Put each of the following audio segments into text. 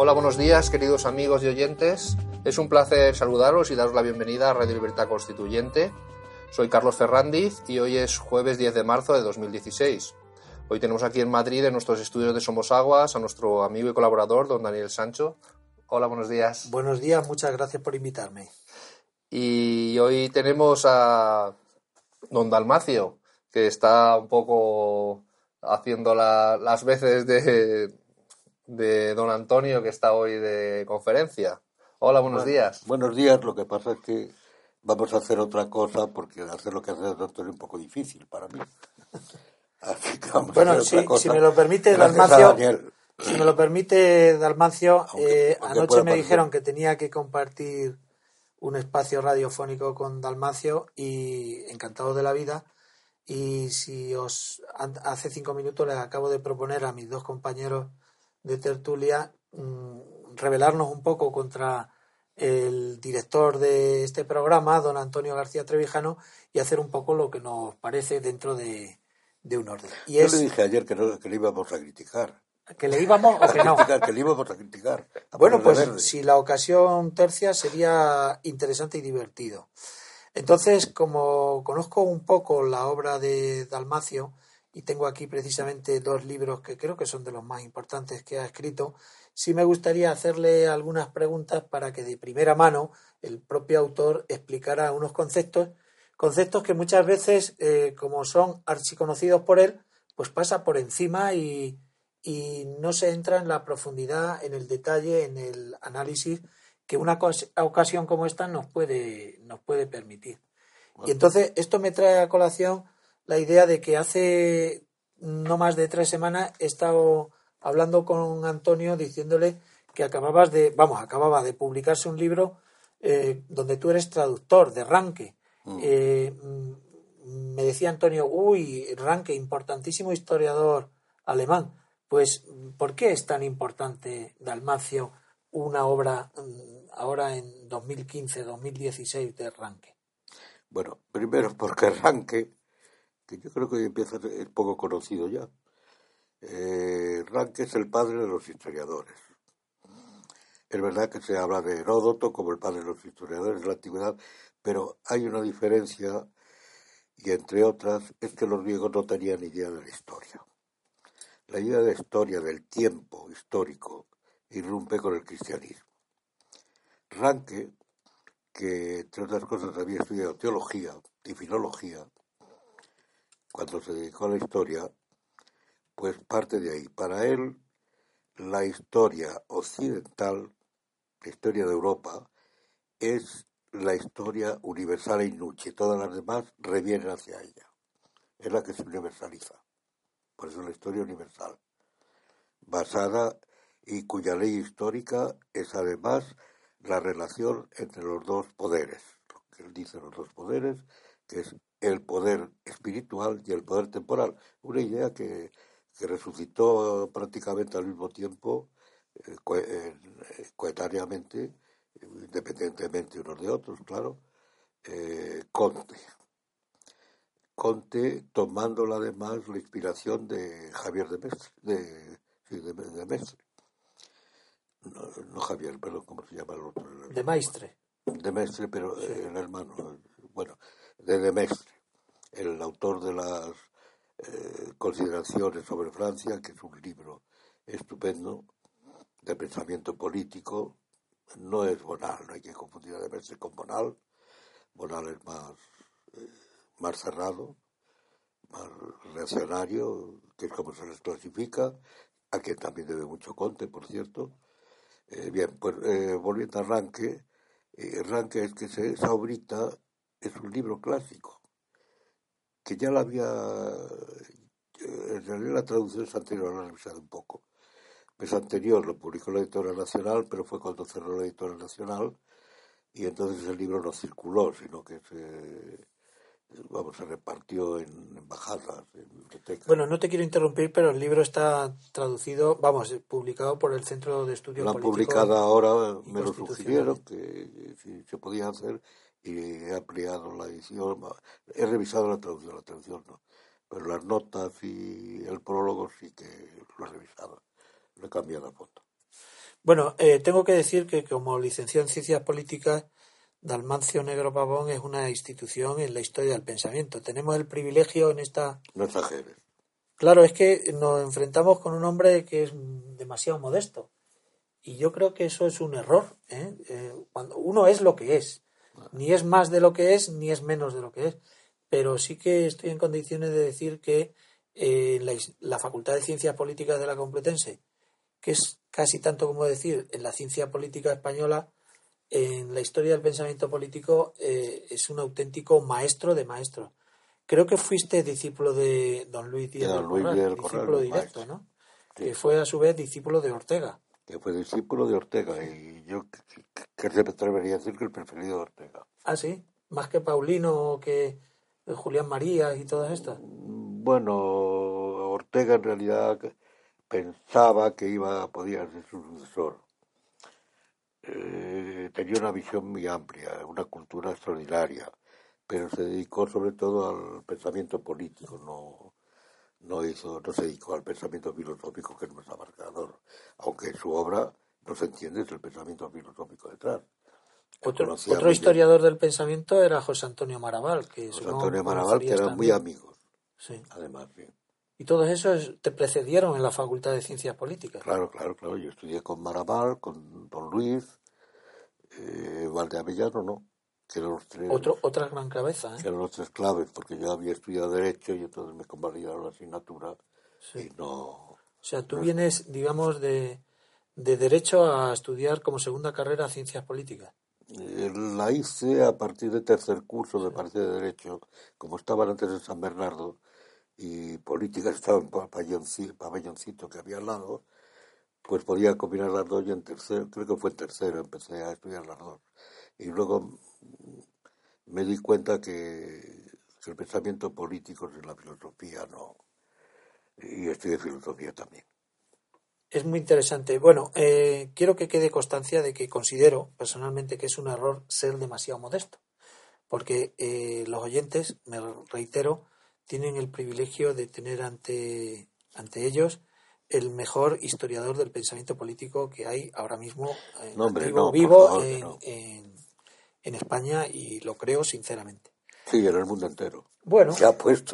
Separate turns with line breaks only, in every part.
Hola, buenos días, queridos amigos y oyentes. Es un placer saludaros y daros la bienvenida a Radio Libertad Constituyente. Soy Carlos Ferrandiz y hoy es jueves 10 de marzo de 2016. Hoy tenemos aquí en Madrid, en nuestros estudios de Somos Aguas, a nuestro amigo y colaborador, don Daniel Sancho. Hola, buenos días.
Buenos días, muchas gracias por invitarme.
Y hoy tenemos a don Dalmacio, que está un poco haciendo la- las veces de, de don Antonio, que está hoy de conferencia. Hola, buenos
Bueno,
días.
Buenos días, lo que pasa es que vamos a hacer otra cosa porque hacer lo que hace el doctor es un poco difícil para mí. Así que vamos a
Bueno,
hacer
si,
otra cosa.
si me lo permite,
Gracias a
Dalmacio, si me lo permite, Dalmacio,
Aunque-
eh,
aunque
anoche me
parecer.
dijeron que tenía que compartir un espacio radiofónico con Dalmacio y encantado de la vida. Y si os hace cinco minutos les acabo de proponer a mis dos compañeros de tertulia mm, rebelarnos un poco contra el director de este programa, don Antonio García Trevijano, y hacer un poco lo que nos parece dentro de, de un orden. Y
Yo
es
le dije ayer que, no, que le íbamos a criticar.
que le íbamos o que no.
Que le íbamos a criticar. a
Bueno, pues si la ocasión tercia sería interesante y divertido. Entonces, como conozco un poco la obra de Dalmacio y tengo aquí precisamente dos libros que creo que son de los más importantes que ha escrito, sí me gustaría hacerle algunas preguntas para que de primera mano el propio autor explicara unos conceptos, conceptos que muchas veces, eh, como son archiconocidos por él, pues pasa por encima y, y no se entra en la profundidad, en el detalle, en el análisis que una ocasión como esta nos puede, nos puede permitir. Y entonces esto me trae a colación la idea de que hace no más de tres semanas he estado hablando con Antonio diciéndole que acababas de, vamos, acababa de publicarse un libro eh, donde tú eres traductor de Ranke. Eh, mm, me decía Antonio, uy, Ranke, importantísimo historiador alemán. Pues, ¿por qué es tan importante Dalmacio una obra mm, ahora en 2015-2016 de Ranke?
Bueno, primero porque Ranke, que yo creo que hoy empieza a poco conocido ya. Eh, Ranke es el padre de los historiadores. Es verdad que se habla de Heródoto como el padre de los historiadores de la antigüedad, pero hay una diferencia, y entre otras, es que los griegos no tenían idea de la historia. La idea de historia, del tiempo histórico, irrumpe con el cristianismo. Ranke, que entre otras cosas había estudiado teología y filología, cuando se dedicó a la historia, pues parte de ahí. Para él, la historia occidental, la historia de Europa, es la historia universal e inuche. Todas las demás revienen hacia ella. Es la que se universaliza. Por eso la historia universal. Basada y cuya ley histórica es además la relación entre los dos poderes. Lo que él dice los dos poderes, que es el poder espiritual y el poder temporal. Una idea que, que resucitó prácticamente al mismo tiempo, eh, eh, coetáneamente, independientemente unos de otros, claro, eh, Conte. Conte tomándola además la inspiración de Javier de Mestre, de, sí, de, de Mestre. No, no Javier, perdón, ¿cómo se llama el otro? El
De Maistre.
de Mestre, pero el hermano, bueno, de de Mestre, el autor de las eh, consideraciones sobre Francia, que es un libro estupendo de pensamiento político, no es Bonal, no hay que confundir a de Mestre con Bonal, Bonal es más, eh, más cerrado, más reaccionario, que es como se les clasifica, a quien también debe mucho Conte, por cierto. Eh, bien, pues volviendo a Ranque, eh, Ranque es que esa obrita es un libro clásico, que ya la había, en realidad la traducción es anterior, la he revisado un poco. Es anterior, lo publicó la editorial nacional, pero fue cuando cerró la editorial nacional, y entonces el libro no circuló, sino que se vamos, se repartió en embajadas, en bibliotecas.
Bueno, no te quiero interrumpir, pero el libro está traducido, vamos, publicado por el Centro de Estudios
Lo han publicado ahora, me lo sugirieron, que si se podía hacer, y he ampliado la edición, he revisado la traducción, la traducción no, pero las notas y el prólogo sí que lo he revisado, lo he cambiado a fondo.
Bueno, eh, tengo que decir que como licenciado en Ciencias Políticas, Dalmancio Negro Pavón es una institución en la historia del pensamiento. Tenemos el privilegio en esta.
No exageres.
Claro, es que nos enfrentamos con un hombre que es demasiado modesto. Y yo creo que eso es un error. ¿eh? Eh, cuando uno es lo que es. Ni es más de lo que es, ni es menos de lo que es. Pero sí que estoy en condiciones de decir que eh, la, la Facultad de Ciencias Políticas de la Complutense, que es casi tanto como decir en la ciencia política española, en la historia del pensamiento político eh, es un auténtico maestro de maestros. Creo que fuiste discípulo de don Luis Díaz del Corral, discípulo directo, ¿no? Que fue a su vez discípulo de Ortega.
Que fue discípulo de Ortega y yo que se me atrevería a decir que el preferido de Ortega.
Ah, sí, más que Paulino, que Julián María y todas estas.
Bueno, Ortega en realidad pensaba que iba podía ser su sucesor eh, tenía una visión muy amplia, una cultura extraordinaria, pero se dedicó sobre todo al pensamiento político, no, no, hizo, no se dedicó al pensamiento filosófico que es más abarcador, aunque su obra no se entiende el pensamiento filosófico detrás.
Otro, otro historiador del pensamiento era José Antonio Maraval. Que
José Antonio Maraval, que eran muy amigos. Sí. Además, bien.
Y todos esos te precedieron en la Facultad de Ciencias Políticas.
Claro, claro, claro. Yo estudié con Maraval, con Don Luis, eh, Valdeavellano no. Que eran los tres,
Otro, otra gran cabeza.
¿eh? Que eran los tres claves, porque yo había estudiado Derecho y entonces me convalidaron la asignatura y no... O
sea, tú vienes, digamos, de, de Derecho a estudiar como segunda carrera Ciencias Políticas.
Eh, la hice a partir de tercer curso, de parte de Derecho, como estaban antes en San Bernardo, y política estaba en pabelloncito que había al lado, pues podía combinar las dos y en tercero, creo que fue en tercero, empecé a estudiar las dos. Y luego me di cuenta que, el pensamiento político es la filosofía, no. Y estudié filosofía también.
Es muy interesante. Bueno, eh, quiero que quede constancia de que considero personalmente que es un error ser demasiado modesto, porque eh, los oyentes, me reitero, tienen el privilegio de tener ante, ante ellos el mejor historiador del pensamiento político que hay ahora mismo vivo, en, en, España y lo creo sinceramente.
Sí, en el mundo entero.
Bueno, pues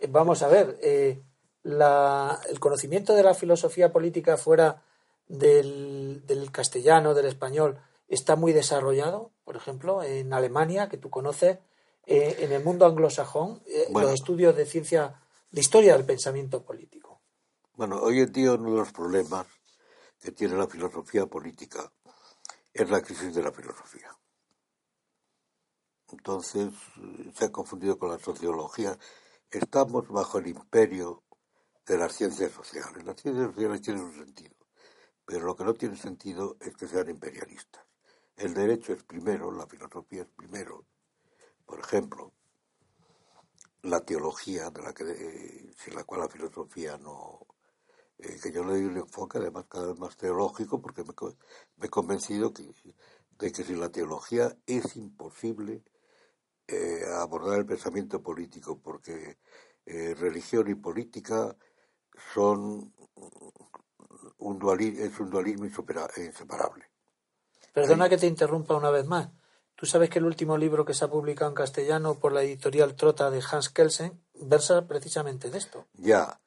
eh, vamos a ver, eh, la, el conocimiento de la filosofía política fuera del, del castellano, del español, está muy desarrollado. Por ejemplo, en Alemania, que tú conoces, eh, en el mundo anglosajón, los estudios de ciencia, de historia del pensamiento político.
Bueno, hoy en día uno de los problemas que tiene la filosofía política es la crisis de la filosofía. Entonces se ha confundido con la sociología. Estamos bajo el imperio de las ciencias sociales. Las ciencias sociales tienen un sentido, pero lo que no tiene sentido es que sean imperialistas. El derecho es primero, la filosofía es primero. Por ejemplo, la teología, de la que, sin la cual la filosofía no, eh, que yo le doy un enfoque además cada vez más teológico porque me, he convencido de que sin la teología es imposible eh, abordar el pensamiento político porque eh, religión y política son un dualismo, es un dualismo inseparable.
Perdona que te interrumpa una vez más. Tú sabes que el último libro que se ha publicado en castellano por la editorial Trota de Hans Kelsen versa precisamente de esto.
Ya,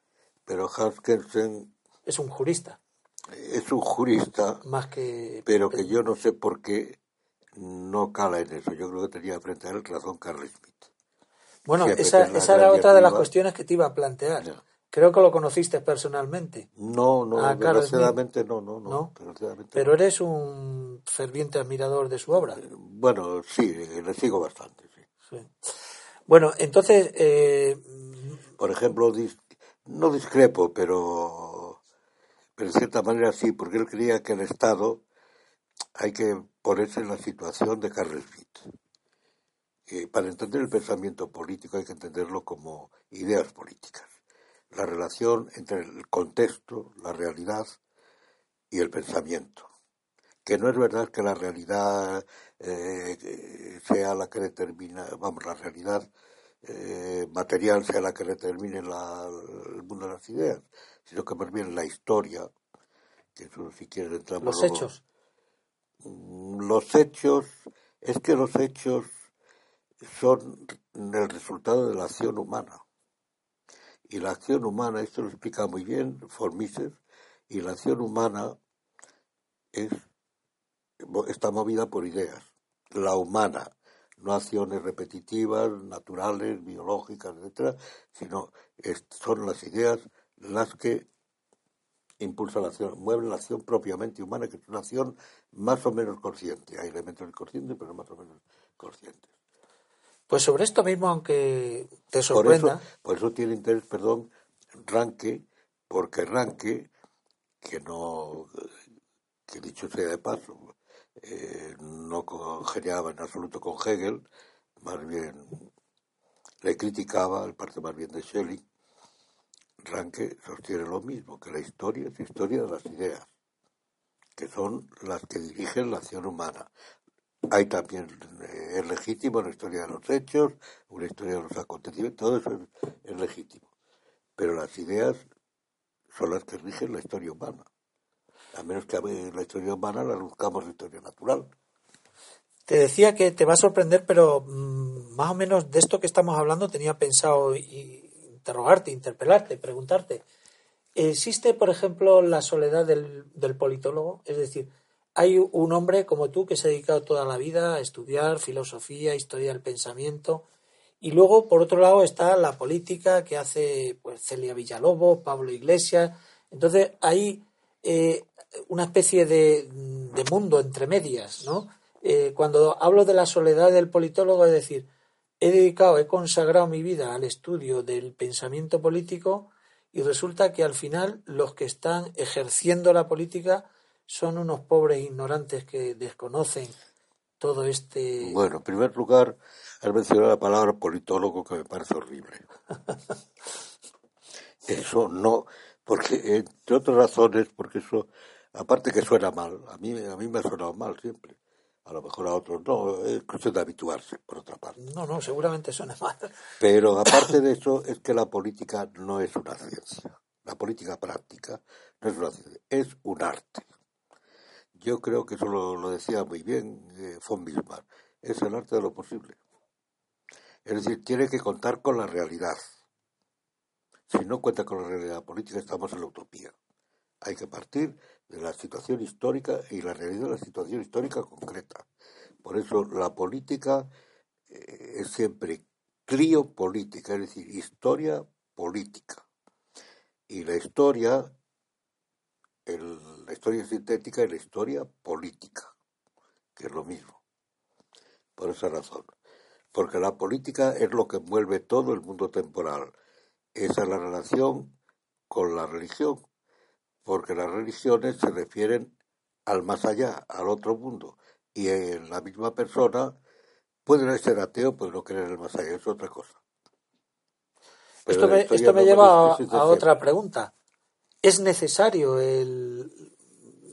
pero Hans Kelsen...
Es un jurista.
Es un jurista.
Más que...
Pero que yo no sé por qué no cala en eso. Yo creo que tenía frente a él razón Carl Smith.
Bueno,
siempre
esa, esa era otra de las cuestiones que te iba a plantear. Creo que lo conociste personalmente,
No, no,
Ah,
desgraciadamente no, no, no.
¿no?
desgraciadamente
pero eres un ferviente admirador de su obra.
no. Bueno, sí, le sigo bastante, sí.
Sí. Bueno, entonces, eh,
Por ejemplo, no discrepo, pero, pero en cierta manera sí, porque él creía que el Estado hay que ponerse en la situación de Carl Smith. Eh, para entender el pensamiento político hay que entenderlo como ideas políticas. La relación entre el contexto, la realidad y el pensamiento. Que no es verdad que la realidad eh, sea la que determina, vamos, la realidad eh, material sea la que determine la- el mundo de las ideas, sino que más bien la historia, que eso si quieres entramos
los hechos.
Mm, Los hechos, es que los hechos son el resultado de la acción humana. Y la acción humana, esto lo explica muy bien Formises, y la acción humana es, está movida por ideas. La humana, no acciones repetitivas, naturales, biológicas, etcétera, sino son las ideas las que impulsan la acción, mueven la acción propiamente humana, que es una acción más o menos consciente. Hay elementos inconscientes, pero más o menos conscientes.
Pues sobre esto mismo, aunque te
Por
sorprenda,
eso, por eso tiene interés, perdón, Ranke, porque Ranke, que no, que dicho sea de paso, eh, no congeniaba en absoluto con Hegel, más bien le criticaba, el parte más bien de Schelling, Ranke sostiene lo mismo, que la historia es historia de las ideas, que son las que dirigen la acción humana. Hay también, eh, es legítimo una historia de los hechos, una historia de los acontecimientos, todo eso es, legítimo. Pero las ideas son las que rigen la historia humana. A menos que la historia humana la buscamos la historia natural.
te decía que te va a sorprender, pero mm, más o menos de esto que estamos hablando tenía pensado interrogarte, interpelarte, preguntarte. ¿Existe, por ejemplo, la soledad del, del politólogo? Es decir, hay un hombre como tú que se ha dedicado toda la vida a estudiar filosofía, historia del pensamiento, y luego, por otro lado, está la política que hace pues, Celia Villalobos, Pablo Iglesias. Entonces, hay eh, una especie de, de mundo entre medias, ¿no? Eh, cuando hablo de la soledad del politólogo, es decir, he dedicado, he consagrado mi vida al estudio del pensamiento político y resulta que al final los que están ejerciendo la política son unos pobres ignorantes que desconocen todo este...
Bueno, en primer lugar, has mencionado la palabra politólogo que me parece horrible. Eso no, porque entre otras razones, porque eso, aparte que suena mal, a mí, a mí me ha sonado mal siempre. A lo mejor a otros no, es cuestión de habituarse, por otra parte.
No, no, seguramente suena mal.
Pero aparte de eso, es que la política no es una ciencia. La política práctica no es una ciencia, es un arte. Yo creo que eso lo, lo decía muy bien eh, von Bismarck. Es el arte de lo posible. Es decir, tiene que contar con la realidad. Si no cuenta con la realidad política, estamos en la utopía. Hay que partir de la situación histórica y la realidad de la situación histórica concreta. Por eso la política eh, es siempre criopolítica, es decir, historia política. Y la historia, el- la historia sintética y la historia política, que es lo mismo. Por esa razón. Porque la política es lo que mueve todo el mundo temporal. Esa es la relación con la religión. Porque las religiones se refieren al más allá, al otro mundo. Y en la misma persona puede ser ateo, pero no creer en el más allá, es otra cosa. Pero
Esto me, esto me
no
lleva a, otra pregunta. ¿Es necesario el,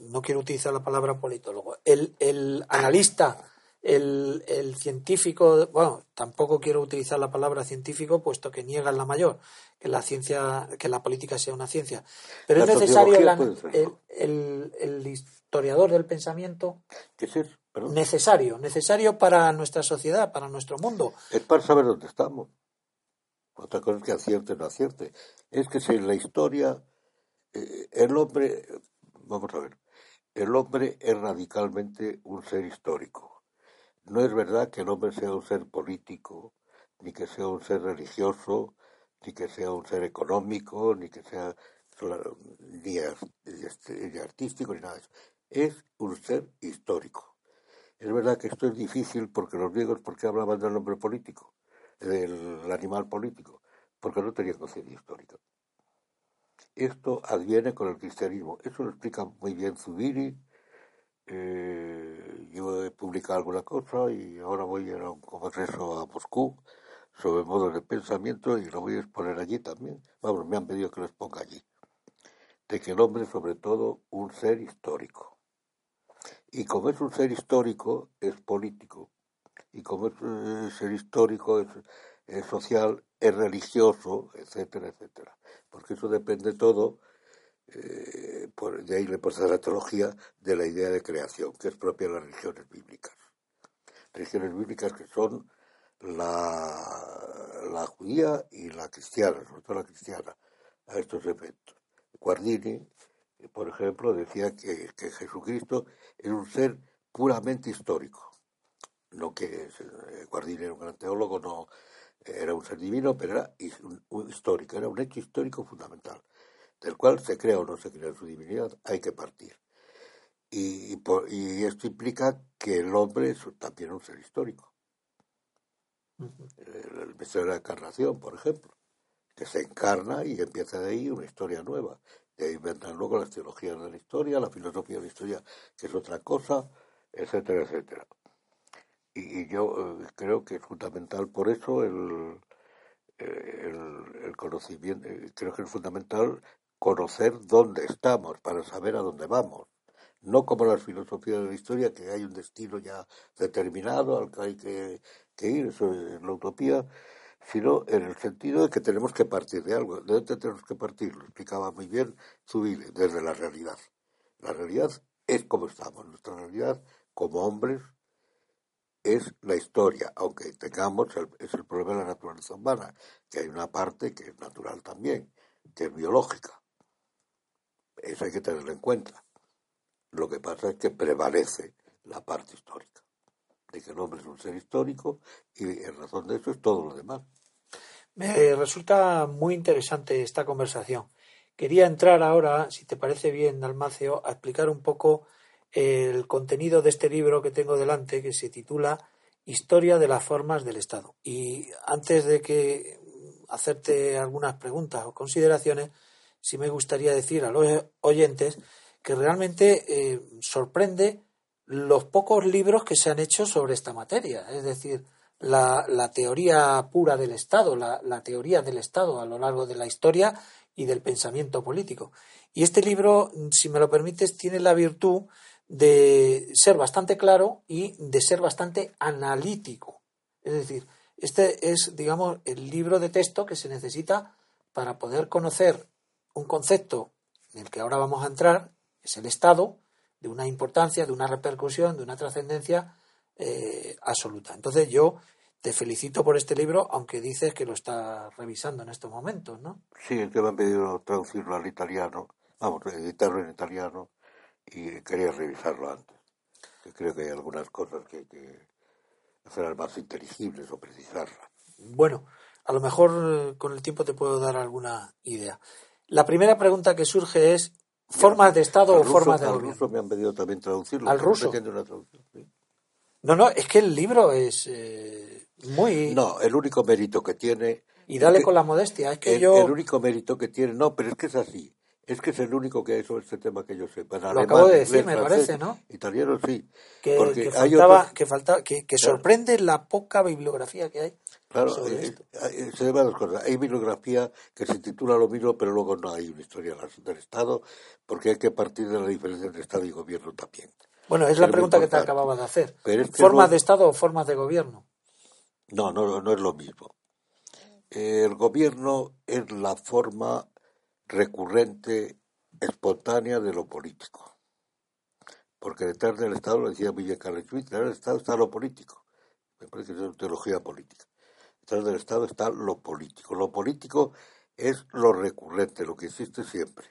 no quiero utilizar la palabra politólogo, el, el analista, el, el científico, bueno, tampoco quiero utilizar la palabra científico puesto que niegan la mayor, que la ciencia, que la política sea una ciencia. Pero
La
es necesario el, el, historiador del pensamiento,
¿Qué es eso? Perdón.
necesario, necesario para nuestra sociedad, para nuestro mundo.
Es para saber dónde estamos. Otra cosa es que acierte o no acierte. Es que si en la historia el hombre, vamos a ver, el hombre es radicalmente un ser histórico. No es verdad que el hombre sea un ser político, ni que sea un ser religioso, ni que sea un ser económico, ni que sea ni, ni artístico, ni nada de eso. Es un ser histórico. Es verdad que esto es difícil porque los griegos, ¿por qué hablaban del hombre político? Del animal político. Porque no tenían conciencia histórica. Esto adviene con el cristianismo. Eso lo explica muy bien Zubiri. Eh, yo he publicado alguna cosa y ahora voy a un congreso a Moscú sobre modos de pensamiento y lo voy a exponer allí también. Vamos, me han pedido que lo exponga allí. De que el hombre es sobre todo un ser histórico. Y como es un ser histórico, es político. Y como es un ser histórico, es social, es religioso, etcétera, etcétera porque eso depende todo, eh, por, de ahí le pasa la teología, de la idea de creación, que es propia de las religiones bíblicas. Religiones bíblicas que son la, la judía y la cristiana, sobre todo la cristiana, a estos efectos. Guardini, por ejemplo, decía que, que Jesucristo es un ser puramente histórico. No que eh, Guardini era un gran teólogo, no, era un ser divino, pero era histórico, era un hecho histórico fundamental, del cual se crea o no se crea su divinidad, hay que partir. Y, y esto implica que el hombre es también un ser histórico. El, el misterio de la encarnación, por ejemplo, que se encarna y empieza de ahí una historia nueva. De ahí vendrán luego las teologías de la historia, la filosofía de la historia, que es otra cosa, etcétera, etcétera y, yo eh, creo que es fundamental por eso el, el, conocimiento, eh, creo que es fundamental conocer dónde estamos para saber a dónde vamos. No como las filosofías de la historia, que hay un destino ya determinado al que hay que, ir, eso es la utopía, sino en el sentido de que tenemos que partir de algo. ¿De dónde tenemos que partir? Lo explicaba muy bien Zubile, desde la realidad. La realidad es como estamos, nuestra realidad como hombres, es la historia, aunque tengamos, el, es el problema de la naturaleza humana, que hay una parte que es natural también, que es biológica. Eso hay que tenerlo en cuenta. Lo que pasa es que prevalece la parte histórica, de que el hombre es un ser histórico y en razón de eso es todo lo demás.
Me resulta muy interesante esta conversación. Quería entrar ahora, si te parece bien, Dalmacio, a explicar un poco el contenido de este libro que tengo delante, que se titula Historia de las formas del Estado. Y antes de que hacerte algunas preguntas o consideraciones, sí me gustaría decir a los oyentes que realmente eh, sorprende los pocos libros que se han hecho sobre esta materia, es decir, la, teoría pura del Estado, la, la, teoría del Estado a lo largo de la historia y del pensamiento político. Y este libro, si me lo permites, tiene la virtud de ser bastante claro y de ser bastante analítico. Es decir, este es, digamos, el libro de texto que se necesita para poder conocer un concepto en el que ahora vamos a entrar, es el Estado, de una importancia, de una repercusión, de una trascendencia eh, absoluta. Entonces yo te felicito por este libro, aunque dices que lo estás revisando en estos momentos, ¿no?
Sí, es que me han pedido traducirlo al italiano, vamos, editarlo en italiano, y quería revisarlo antes. creo que hay algunas cosas que hay que hacer más inteligibles o precisarlas.
Bueno, a lo mejor eh, con el tiempo te puedo dar alguna idea. La primera pregunta que surge es ¿formas de Estado o formas de gobierno?
Al ruso me han pedido también traducirlo.
¿Al ruso? No, no, es que el libro es eh, muy...
No, el único mérito que tiene...
Y dale con la modestia, es que yo...
El único mérito que tiene, no, pero es que es así. Es que es el único que hay sobre este tema que yo sepa.
Lo acabo de decir, me parece, ¿no?
Italiano sí.
Que, porque faltaba, que, falta, que, sorprende la poca bibliografía que hay.
Claro, sobre eh, eh, se dos cosas. Hay bibliografía que se titula lo mismo, pero luego no hay una historia del Estado, porque hay que partir de la diferencia entre Estado y gobierno también.
Bueno, es la pregunta que te acababa de hacer. ¿Formas de Estado o formas de gobierno?
No, no, no es lo mismo. El gobierno es la forma recurrente, espontánea de lo político. Porque detrás del Estado, lo decía Villa Carlos detrás del Estado está lo político. Me parece que es una teología política. Detrás del Estado está lo político. Lo político es lo recurrente, lo que existe siempre.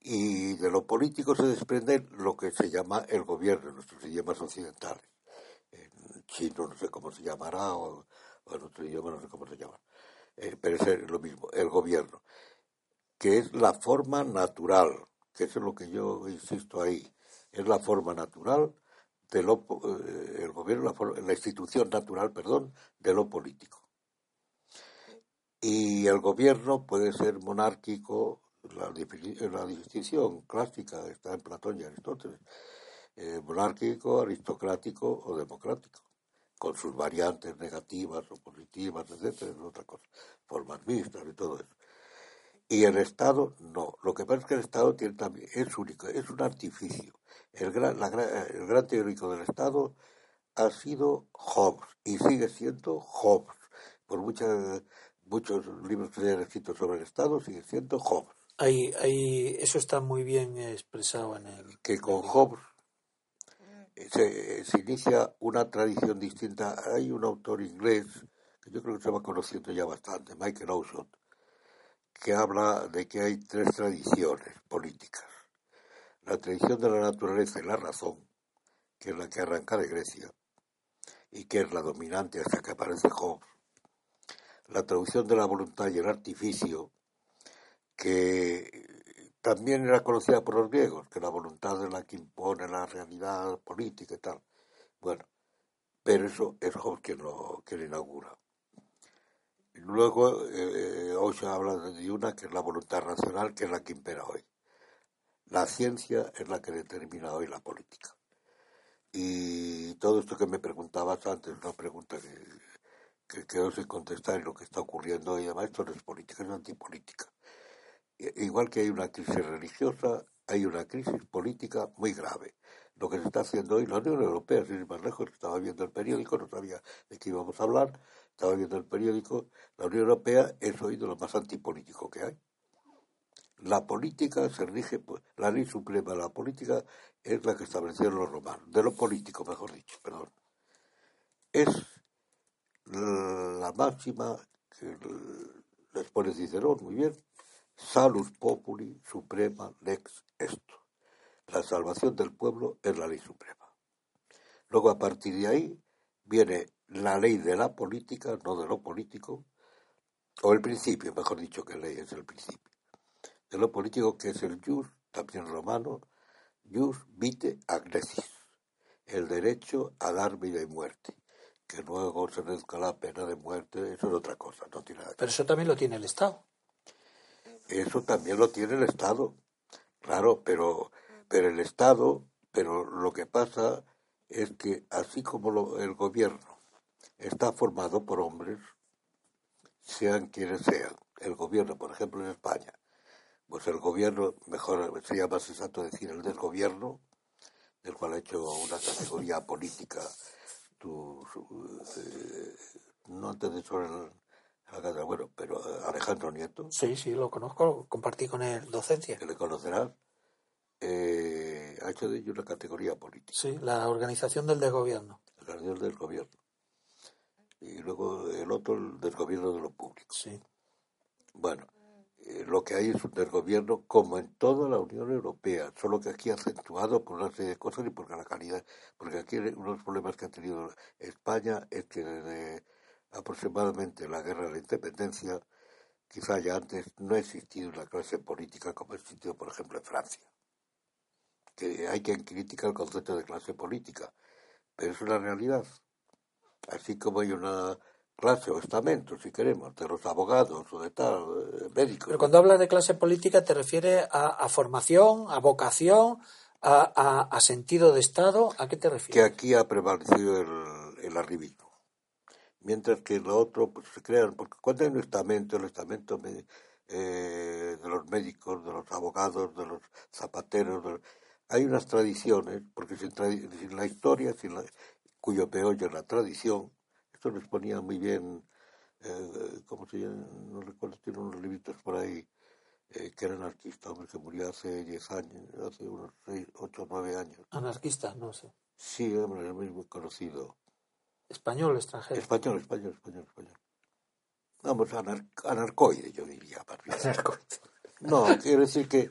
Y de lo político se desprende lo que se llama el gobierno en nuestros idiomas occidentales. En chino no sé cómo se llamará, o, o en otro idioma, no sé cómo se llama, eh, pero es lo mismo, el gobierno, que es la forma natural, que eso es lo que yo insisto ahí, es la forma natural de lo, eh, el gobierno, la, la institución natural, perdón, de lo político. Y el gobierno puede ser monárquico, la, la distinción clásica está en Platón y Aristóteles, eh, monárquico, aristocrático o democrático, con sus variantes negativas o positivas, etcétera, es otra cosa, formas mixtas y todo eso. Y el Estado no. Lo que pasa es que el Estado tiene también, es único, es un artificio. El gran, el gran teórico del Estado ha sido Hobbes y sigue siendo Hobbes. Por muchas, muchos libros que se han escrito sobre el Estado, sigue siendo Hobbes.
Ahí, ahí, eso está muy bien expresado en el.
Que con Hobbes se, se, inicia una tradición distinta. Hay un autor inglés que yo creo que se va conociendo ya bastante, Michael Ocean, que habla de que hay tres tradiciones políticas. La tradición de la naturaleza y la razón, que es la que arranca de Grecia y que es la dominante hasta que aparece Hobbes. La traducción de la voluntad y el artificio, que también era conocida por los griegos, que la voluntad es la que impone la realidad política y tal. Bueno, pero eso es Hobbes quien lo, quien lo inaugura. Luego, eh, hoy se habla de una que es la voluntad racional, que es la que impera hoy. La ciencia es la que determina hoy la política. Y todo esto que me preguntabas antes, una pregunta que, que, os he contestar y lo que está ocurriendo hoy, además, esto no es política, es antipolítica. Igual que hay una crisis religiosa, hay una crisis política muy grave. Lo que se está haciendo hoy, la Unión Europea, sin ir más lejos, estaba viendo el periódico, no sabía de qué íbamos a hablar, estaba viendo el periódico, la Unión Europea es hoy de lo más antipolítico que hay. La política se rige, la ley suprema de la política es la que establecieron los romanos, de lo político, mejor dicho, perdón. Es la máxima que les pone Cicerón, muy bien, Salus populi suprema lex esto. La salvación del pueblo es la ley suprema. Luego, a partir de ahí, viene la ley de la política, no de lo político, o el principio, mejor dicho que ley es el principio. De lo político que es el jus, también romano, jus vite agnesis, el derecho a dar vida y muerte. Que luego se reduzca la pena de muerte, eso es otra cosa, no tiene nada
Pero eso también lo tiene el Estado.
Eso también lo tiene el Estado, claro, pero, pero el Estado, pero lo que pasa es que así como el gobierno está formado por hombres, sean quienes sean, el gobierno, por ejemplo, en España, pues el gobierno, mejor sería más exacto decir el desgobierno, del cual ha hecho una categoría política, tu, eh, no antes de sobre el, bueno, pero eh, Alejandro Nieto.
Sí, sí, lo conozco, compartí con él docencia.
Que le conocerás. Eh, ha hecho de ello una categoría política.
Sí, la organización del desgobierno.
La organización del gobierno. Y luego el otro, el desgobierno de lo público.
Sí.
Bueno, eh, lo que hay es un desgobierno como en toda la Unión Europea, solo que aquí acentuado por una serie de cosas y por la calidad. Porque aquí uno de los problemas que ha tenido España es que desde aproximadamente la guerra de la independencia, quizá ya antes no ha existido una clase política como ha existido, por ejemplo, en Francia. Que hay quien critica el concepto de clase política, pero es una realidad. Así como hay una clase o estamento, si queremos, de los abogados o de tal, eh, médicos.
Pero cuando hablas de clase política te refieres a, formación, a vocación, a, sentido de Estado, ¿a qué te refieres?
Que aquí ha prevalecido el, el arribismo mientras que lo otro pues, se crean, porque cuando hay un estamento, el estamento eh, de los médicos, de los abogados, de los zapateros, hay unas tradiciones, porque sin, la historia, sin la, cuyo peor es la tradición, esto les ponía muy bien, eh, ¿cómo se llama? No recuerdo, tiene unos libritos por ahí, eh, que era anarquista, hombre, que murió hace 10 años, hace unos 6, 8 o 9 años.
Anarquista, no sé.
Sí, hombre, es muy conocido.
Español, extranjero.
Español, español, español, español. Vamos, anar anarcoide, yo diría.
Anarcoide.
No, quiero decir que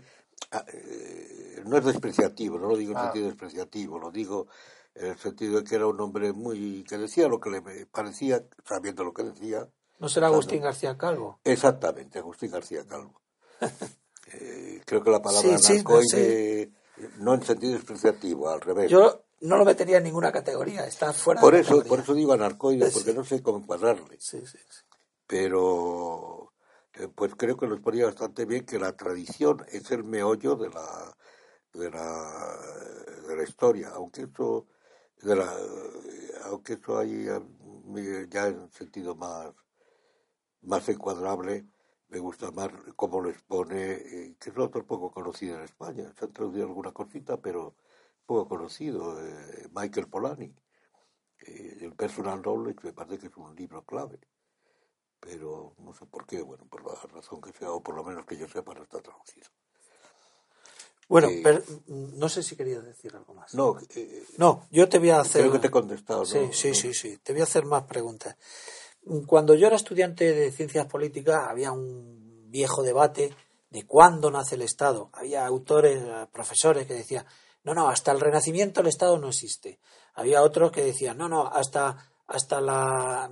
no es despreciativo, no lo digo en ah. sentido despreciativo, lo digo en el sentido de que era un hombre muy que decía lo que le parecía, sabiendo lo que decía.
¿No será Agustín García Calvo?
Exactamente, Agustín García Calvo. Eh, creo que la palabra narcoide no en sentido despreciativo, al revés.
Yo no lo metería en ninguna categoría, está fuera
por
de
eso,
categoría.
Por eso digo anarcoide, porque no sé cómo encuadrarle.
Sí, sí, sí.
Pero eh, pues creo que nos ponía bastante bien que la tradición es el meollo de la de la, de la historia, aunque eso de la, aunque eso hay eh, ya en sentido más más encuadrable me gusta más cómo lo expone, eh, que es otro poco conocido en España. Se ha traducido alguna cosita, pero poco conocido. Eh, Michael Polanyi, eh, el Personal Knowledge, me parece que es un libro clave. Pero no sé por qué, bueno, por la razón que sea, o por lo menos que yo sepa, no está traducido.
Bueno,
Eh,
pero, mm, no sé si querías decir algo más.
No, eh,
No, yo te voy a hacer.
creo que te he contestado. ¿no?
Sí, sí, sí, sí. Te voy a hacer más preguntas. Cuando yo era estudiante de ciencias políticas había un viejo debate de cuándo nace el Estado. Había autores, eh, profesores que decían, no, no, hasta el Renacimiento el Estado no existe. Había otros que decían, no, no, hasta, hasta la,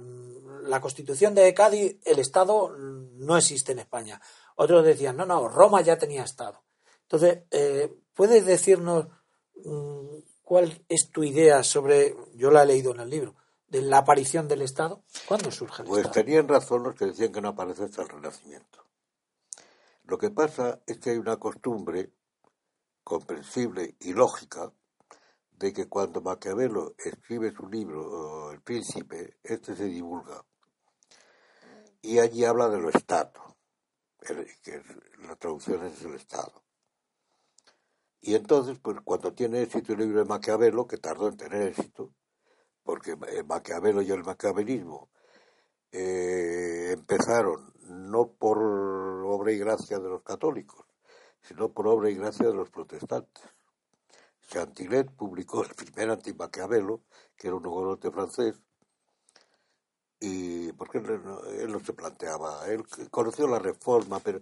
la Constitución de Cádiz el Estado no existe en España. Otros decían, no, no, Roma ya tenía Estado. Entonces, eh, ¿puedes decirnos mm, cuál es tu idea sobre, yo la he leído en el libro, de la aparición del Estado? ¿Cuándo surge el
Pues
Estado?
tenían razón los que decían que no aparece hasta el Renacimiento. Lo que pasa es que hay una costumbre comprensible y lógica de que cuando Maquiavelo escribe su libro El Príncipe, este se divulga. Y allí habla de lo Estado, que la traducción es el Estado. Y entonces, pues cuando tiene éxito el libro de Maquiavelo, que tardó en tener éxito, porque eh, Maquiavelo y el maquiavelismo eh, empezaron no por obra y gracia de los católicos, sino por obra y gracia de los protestantes. Chantilet publicó el primer anti-Maquiavelo, que era un hugonote francés, y porque él no, él no se planteaba, él conoció la reforma, pero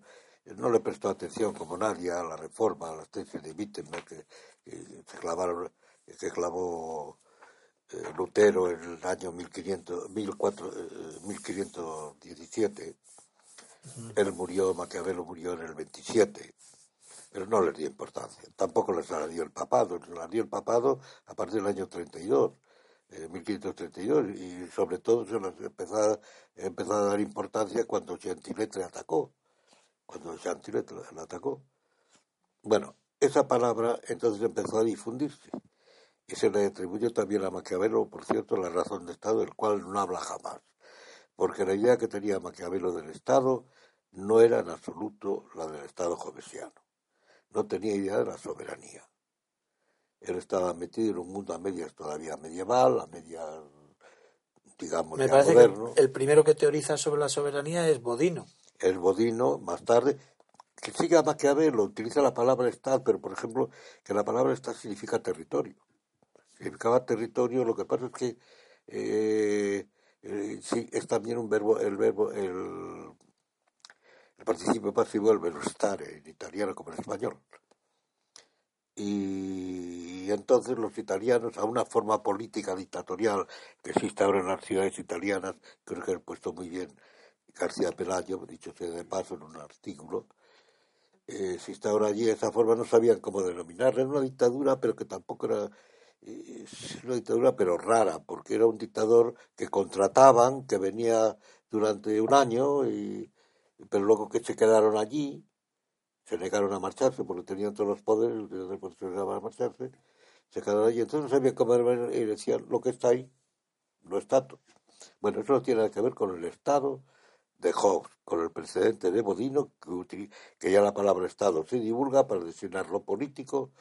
no le prestó atención como nadie a la reforma, a las tesis de Wittenberg que, que se clavaron, que clavó eh, Lutero en el año 1500, 1400, eh, 1517. Él murió, Maquiavelo murió en el 27, pero no les dio importancia. Tampoco les la dio el papado, les la dio el papado a partir del año 32, eh, 1532, y sobre todo se les empezó empezó a dar importancia cuando Gentilet le atacó, cuando le atacó. Bueno, esa palabra entonces empezó a difundirse y se le atribuye también a Maquiavelo, por cierto, la razón de Estado, del cual no habla jamás, porque la idea que tenía Maquiavelo del Estado no era en absoluto la del Estado jovesiano, no tenía idea de la soberanía. Él estaba metido en un mundo a medias todavía medieval, a medias, digamos,
Me parece
moderno.
que el primero que teoriza sobre la soberanía es Bodino.
el Bodino, más tarde, que siga Maquiavelo, utiliza la palabra Estado, pero por ejemplo, que la palabra Estado significa territorio. Significaba territorio, lo que pasa es que eh, eh, sí, es también un verbo, el verbo, el, el participio pasivo del verbo stare, en italiano como en español. Y, entonces los italianos, a una forma política dictatorial que existe ahora en las ciudades italianas, creo que he puesto muy bien García Pelayo, dicho sea de paso en un artículo, eh, si está ahora allí esa forma no sabían cómo denominarla, era una dictadura pero que tampoco era eh, una dictadura pero rara, porque era un dictador que contrataban, que venía durante un año, y, pero luego que se quedaron allí, se negaron a marcharse porque tenían todos los poderes, después se negaban a marcharse, se quedaron allí, entonces no sabían cómo y decían lo que está ahí, no está. Bueno, eso no tiene nada que ver con el Estado de Hobbes, con el precedente de Bodino, que, ya la palabra Estado se divulga para designar lo político,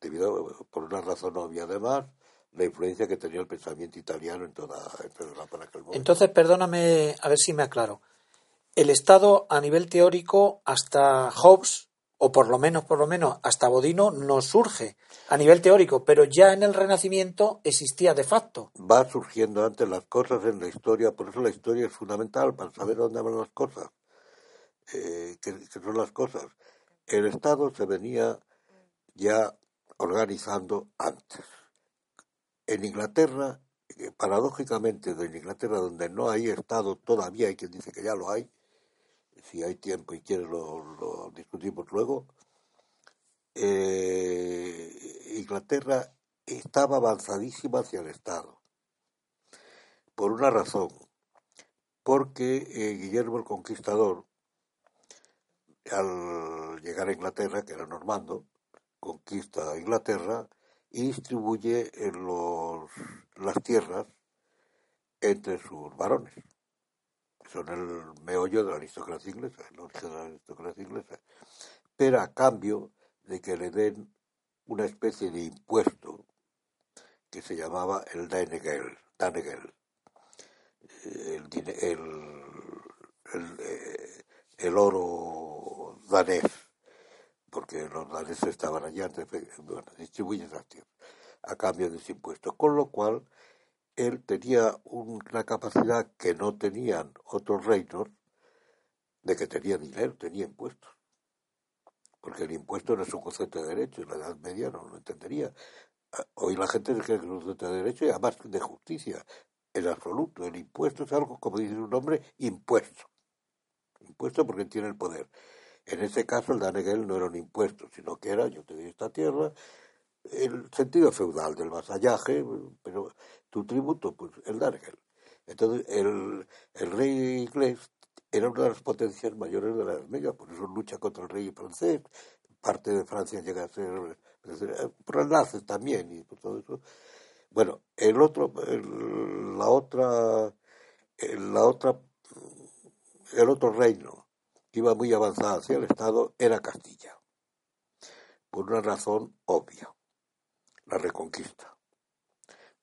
debido, por una razón obvia además, la influencia que tenía el pensamiento italiano en toda, Europa en aquel momento.
Entonces, perdóname, a ver si me aclaro. El Estado, a nivel teórico, hasta Hobbes, o por lo menos, por lo menos, hasta Bodino, no surge a nivel teórico, pero ya en el Renacimiento existía de facto.
Va surgiendo antes las cosas en la historia, por eso la historia es fundamental para saber dónde van las cosas, eh, son las cosas. El Estado se venía ya organizando antes. en Inglaterra, eh, paradójicamente, en Inglaterra, donde no hay Estado todavía, hay quien dice que ya lo hay, si hay tiempo y quiere lo, discutimos luego, eh, Inglaterra estaba avanzadísima hacia el Estado. Por una razón, porque eh, Guillermo el Conquistador, al llegar a Inglaterra, que era normando, conquista Inglaterra y distribuye los, las tierras entre sus varones. Son el meollo de la aristocracia inglesa, el origen de la aristocracia inglesa. Pero a cambio de que le den una especie de impuesto que se llamaba el Danegel, Danegel el, el, el, eh, el oro danés porque los daneses estaban allá, antes, bueno, distribuyen esas tierras a cambio de ese impuesto. Con lo cual, él tenía una capacidad que no tenían otros reinos de que tenía dinero, tenía impuestos. Porque el impuesto no es un concepto de derecho, en la Edad Media no lo entendería. Hoy la gente cree que es un concepto de derecho y además de justicia, en absoluto. El impuesto es algo, como dice su nombre, impuesto. Impuesto porque tiene el poder. En ese caso el Danegel no era un impuesto, sino que era, yo te doy esta tierra, el sentido feudal del vasallaje, pero tu tributo, pues el Danegel. Entonces el, el rey inglés era una de las potencias mayores de la Edad por eso lucha contra el rey francés, parte de Francia llega a ser por enlaces también y por todo eso. Bueno, el otro, la otra, la otra, el otro reino iba muy avanzada hacia el Estado era Castilla, por una razón obvia, la reconquista.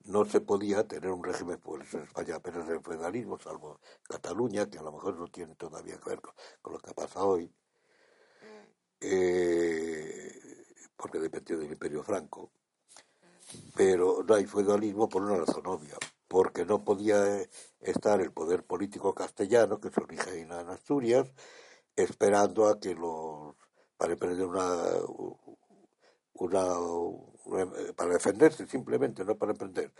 No se podía tener un régimen, pues en España apenas el feudalismo, salvo Cataluña, que a lo mejor no tiene todavía que ver con, lo que pasa hoy, eh, porque dependió del Imperio Franco, pero no hay feudalismo por una razón obvia, porque no podía estar el poder político castellano, que se origina en Asturias, esperando a que los para emprender una, una, para defenderse simplemente, no para emprender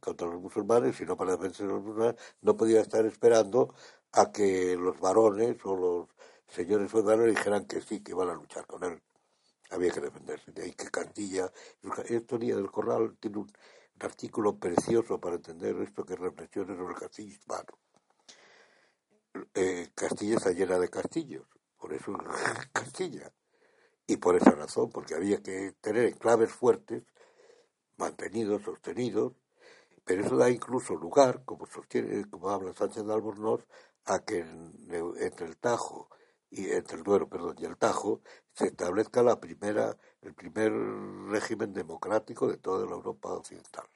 contra los musulmanes, sino para defenderse de los musulmanes, no podía estar esperando a que los varones o los señores feudales dijeran que sí, que iban a luchar con él. Había que defenderse. De ahí que Castilla, esto día del Corral tiene un, artículo precioso para entender esto que reflexiones sobre el castillo hispano eh, Castilla está llena de castillos, por eso Castilla. Y por esa razón, porque había que tener enclaves fuertes, mantenidos, sostenidos, pero eso da incluso lugar, como sostiene, como habla Sánchez de Albornoz, a que entre el Tajo y entre el Duero, perdón, y el Tajo se establezca la primera, el primer régimen democrático de toda la Europa occidental,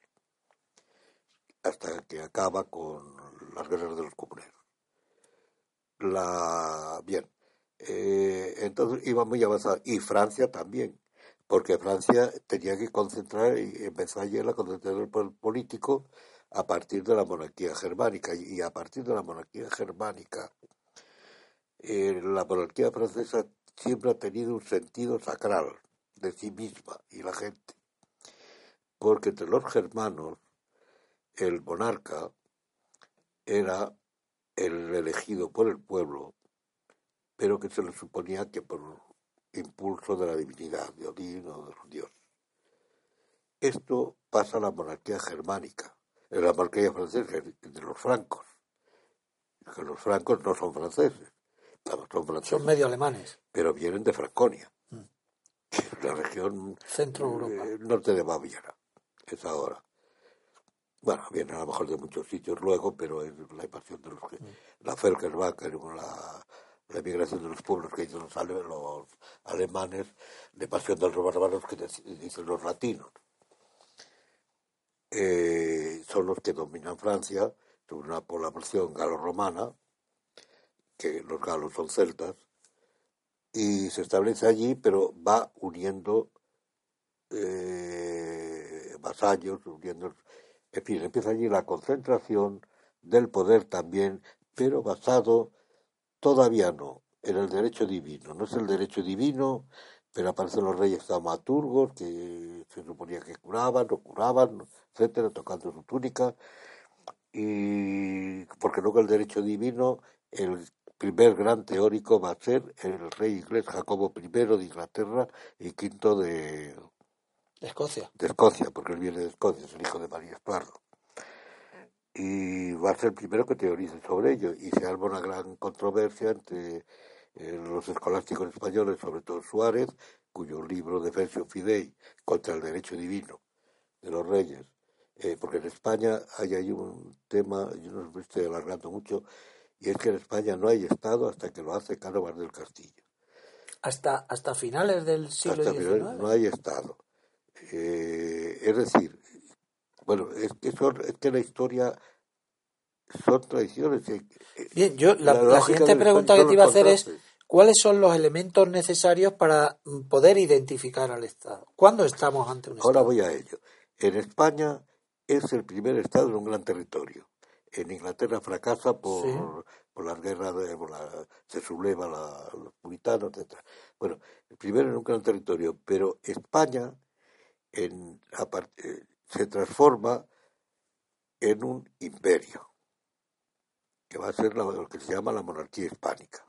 hasta que acaba con las guerras de los comuneros. La bien eh, entonces iba muy avanzado. Y Francia también porque Francia tenía que concentrar y empezó ayer la concentración político a partir de la monarquía germánica. Y a partir de la monarquía germánica eh, la monarquía francesa siempre ha tenido un sentido sacral de sí misma y la gente. Porque entre los germanos el monarca era el elegido por el pueblo, pero que se le suponía que por impulso de la divinidad, de Odín o de los dioses. Esto pasa a la monarquía germánica, en la monarquía francesa, de los francos, que los francos no son franceses,
son, franceses, son medio alemanes,
pero vienen de Franconia, mm. la región
centro Europa,
eh, norte de Baviera, es ahora. Bueno, viene a lo mejor de muchos sitios luego, pero es la invasión de los que, mm. la Völkerwank, la, la emigración de los pueblos que dicen los, alemanes, la invasión de los bárbaros que dicen los latinos. Eh, son los que dominan Francia, son una población galo-romana, que los galos son celtas, y se establece allí, pero va uniendo eh, vasallos, uniendo en fin, empieza allí la concentración del poder también, pero basado todavía no en el derecho divino. No es el derecho divino pero aparecen los reyes taumaturgos que se suponía que curaban, no curaban, etcétera, tocando su túnica, y porque luego el derecho divino, el primer gran teórico va a ser el rey inglés Jacobo I de Inglaterra y quinto de,
de Escocia.
De Escocia, porque él viene de Escocia, es el hijo de María Esparro. Y va a ser el primero que teorice sobre ello. Y se arma una gran controversia entre eh, los escolásticos españoles, sobre todo Suárez, cuyo libro Defensio Fidei contra el derecho divino de los reyes. Eh, porque en España hay ahí un tema, yo no me estoy alargando mucho, y es que en España no hay Estado hasta que lo hace Cánovas del Castillo.
Hasta, hasta finales del siglo XIX.
no hay Estado. Eh, es decir, bueno, es que, son, es que la historia son tradiciones. Eh,
Bien, yo la, siguiente pregunta que te iba a hacer es, ¿cuáles son los elementos necesarios para poder identificar al Estado? ¿Cuándo estamos ante un Estado?
Ahora voy a ello. En España es el primer Estado en un gran territorio. En Inglaterra fracasa por, por las guerras, de, se subleva la, los puritanos, etc. Bueno, el primero en un gran territorio, pero España en, eh, se transforma en un imperio, que va a ser lo que se llama la monarquía hispánica,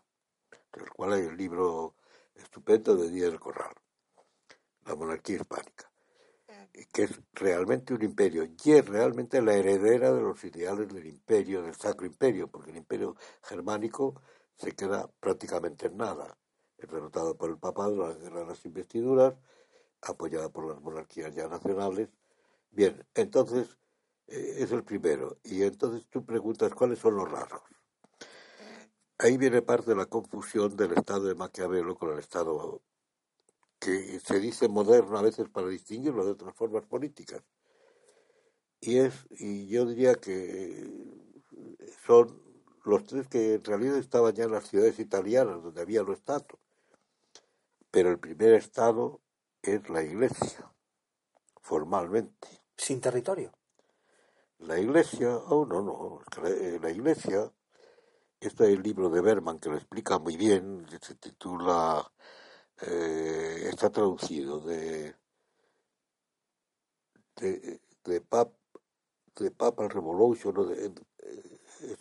del cual hay el libro estupendo de Díaz del Corral, la monarquía hispánica, que es realmente un imperio, y es realmente la heredera de los ideales del imperio, del sacro imperio, porque el imperio germánico se queda prácticamente en nada, es derrotado por el papado, la guerra de las investiduras, apoyada por las monarquías ya nacionales. Bien, entonces eh, es el primero. Y entonces tú preguntas cuáles son los rasgos. Ahí viene parte de la confusión del Estado de Maquiavelo con el Estado que se dice moderno a veces para distinguirlo de otras formas políticas. Y es, y yo diría que son los tres que en realidad estaban ya en las ciudades italianas donde había los estados. Pero el primer estado es la Iglesia, formalmente.
¿Sin territorio?
La Iglesia, oh no, no, la, Iglesia, este es el libro de Berman que lo explica muy bien, se titula, eh, está traducido de, de, Pap, de Papal Revolution, no, de,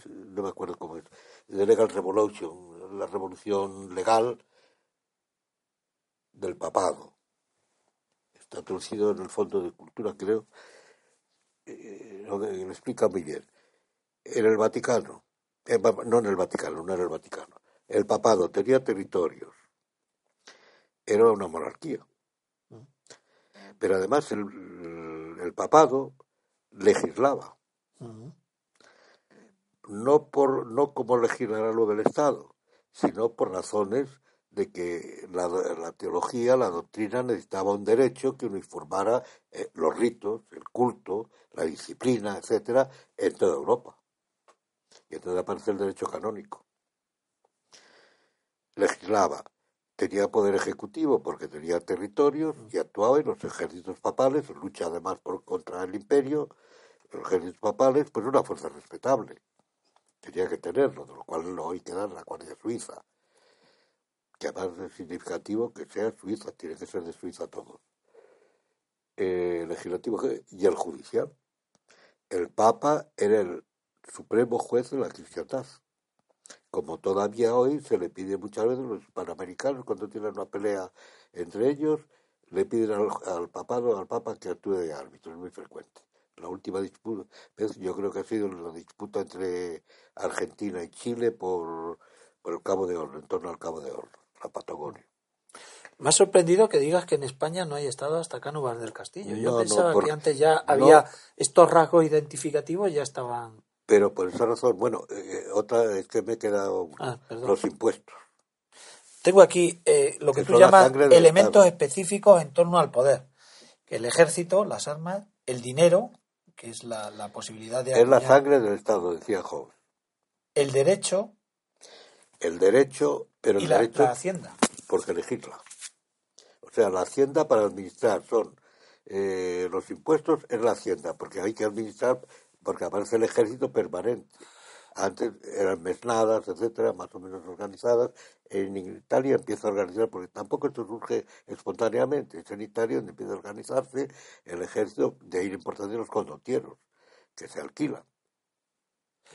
no me acuerdo cómo es, de Legal Revolution, la revolución legal del papado traducido en el Fondo de Cultura, creo, eh, lo, explica muy bien. En el Vaticano, no en el Vaticano, no era el Vaticano, el papado tenía territorios, era una monarquía. Pero además el, el papado legislaba. No, por, no como legislará lo del Estado, sino por razones de que la, teología, la doctrina necesitaba un derecho que uniformara eh, los ritos, el culto, la disciplina, etcétera, en toda Europa. Y entonces aparece el derecho canónico. Legislaba, tenía poder ejecutivo porque tenía territorios y actuaba en los ejércitos papales, lucha además por, contra el imperio, los ejércitos papales, pues una fuerza respetable. Tenía que tenerlo, de lo cual no hay que dar la Guardia Suiza que además es significativo que sea Suiza, tiene que ser de Suiza todo. El legislativo y el judicial. El Papa era el supremo juez de la cristiandad. Como todavía hoy se le pide muchas veces a los panamericanos cuando tienen una pelea entre ellos, le piden al, papado, al Papa que actúe de árbitro, es muy frecuente. La última disputa, yo creo que ha sido la disputa entre Argentina y Chile por, por el Cabo de Horno, en torno al Cabo de Horno la Patagonia.
Me ha sorprendido que digas que en España no hay estado hasta Cánovas del Castillo. Yo pensaba que antes ya había estos rasgos identificativos, ya estaban.
Pero por esa razón, bueno, eh, otra es que me he quedado ah, los impuestos.
Tengo aquí eh, lo que, tú llamas elementos específicos en torno al poder. Que el ejército, las armas, el dinero, que es la, posibilidad de...
Es la sangre del Estado, decía Job.
El derecho.
El derecho pero
¿Y
la,
Hacienda?
Porque elegirla. O sea, la Hacienda para administrar son eh, los impuestos es la Hacienda, porque hay que administrar, porque aparece el ejército permanente. Antes eran mesnadas, etcétera, más o menos organizadas. En Italia empieza a organizar, porque tampoco esto surge espontáneamente, es en Italia donde empieza a organizarse el ejército de ir importando los condotieros, que se alquilan.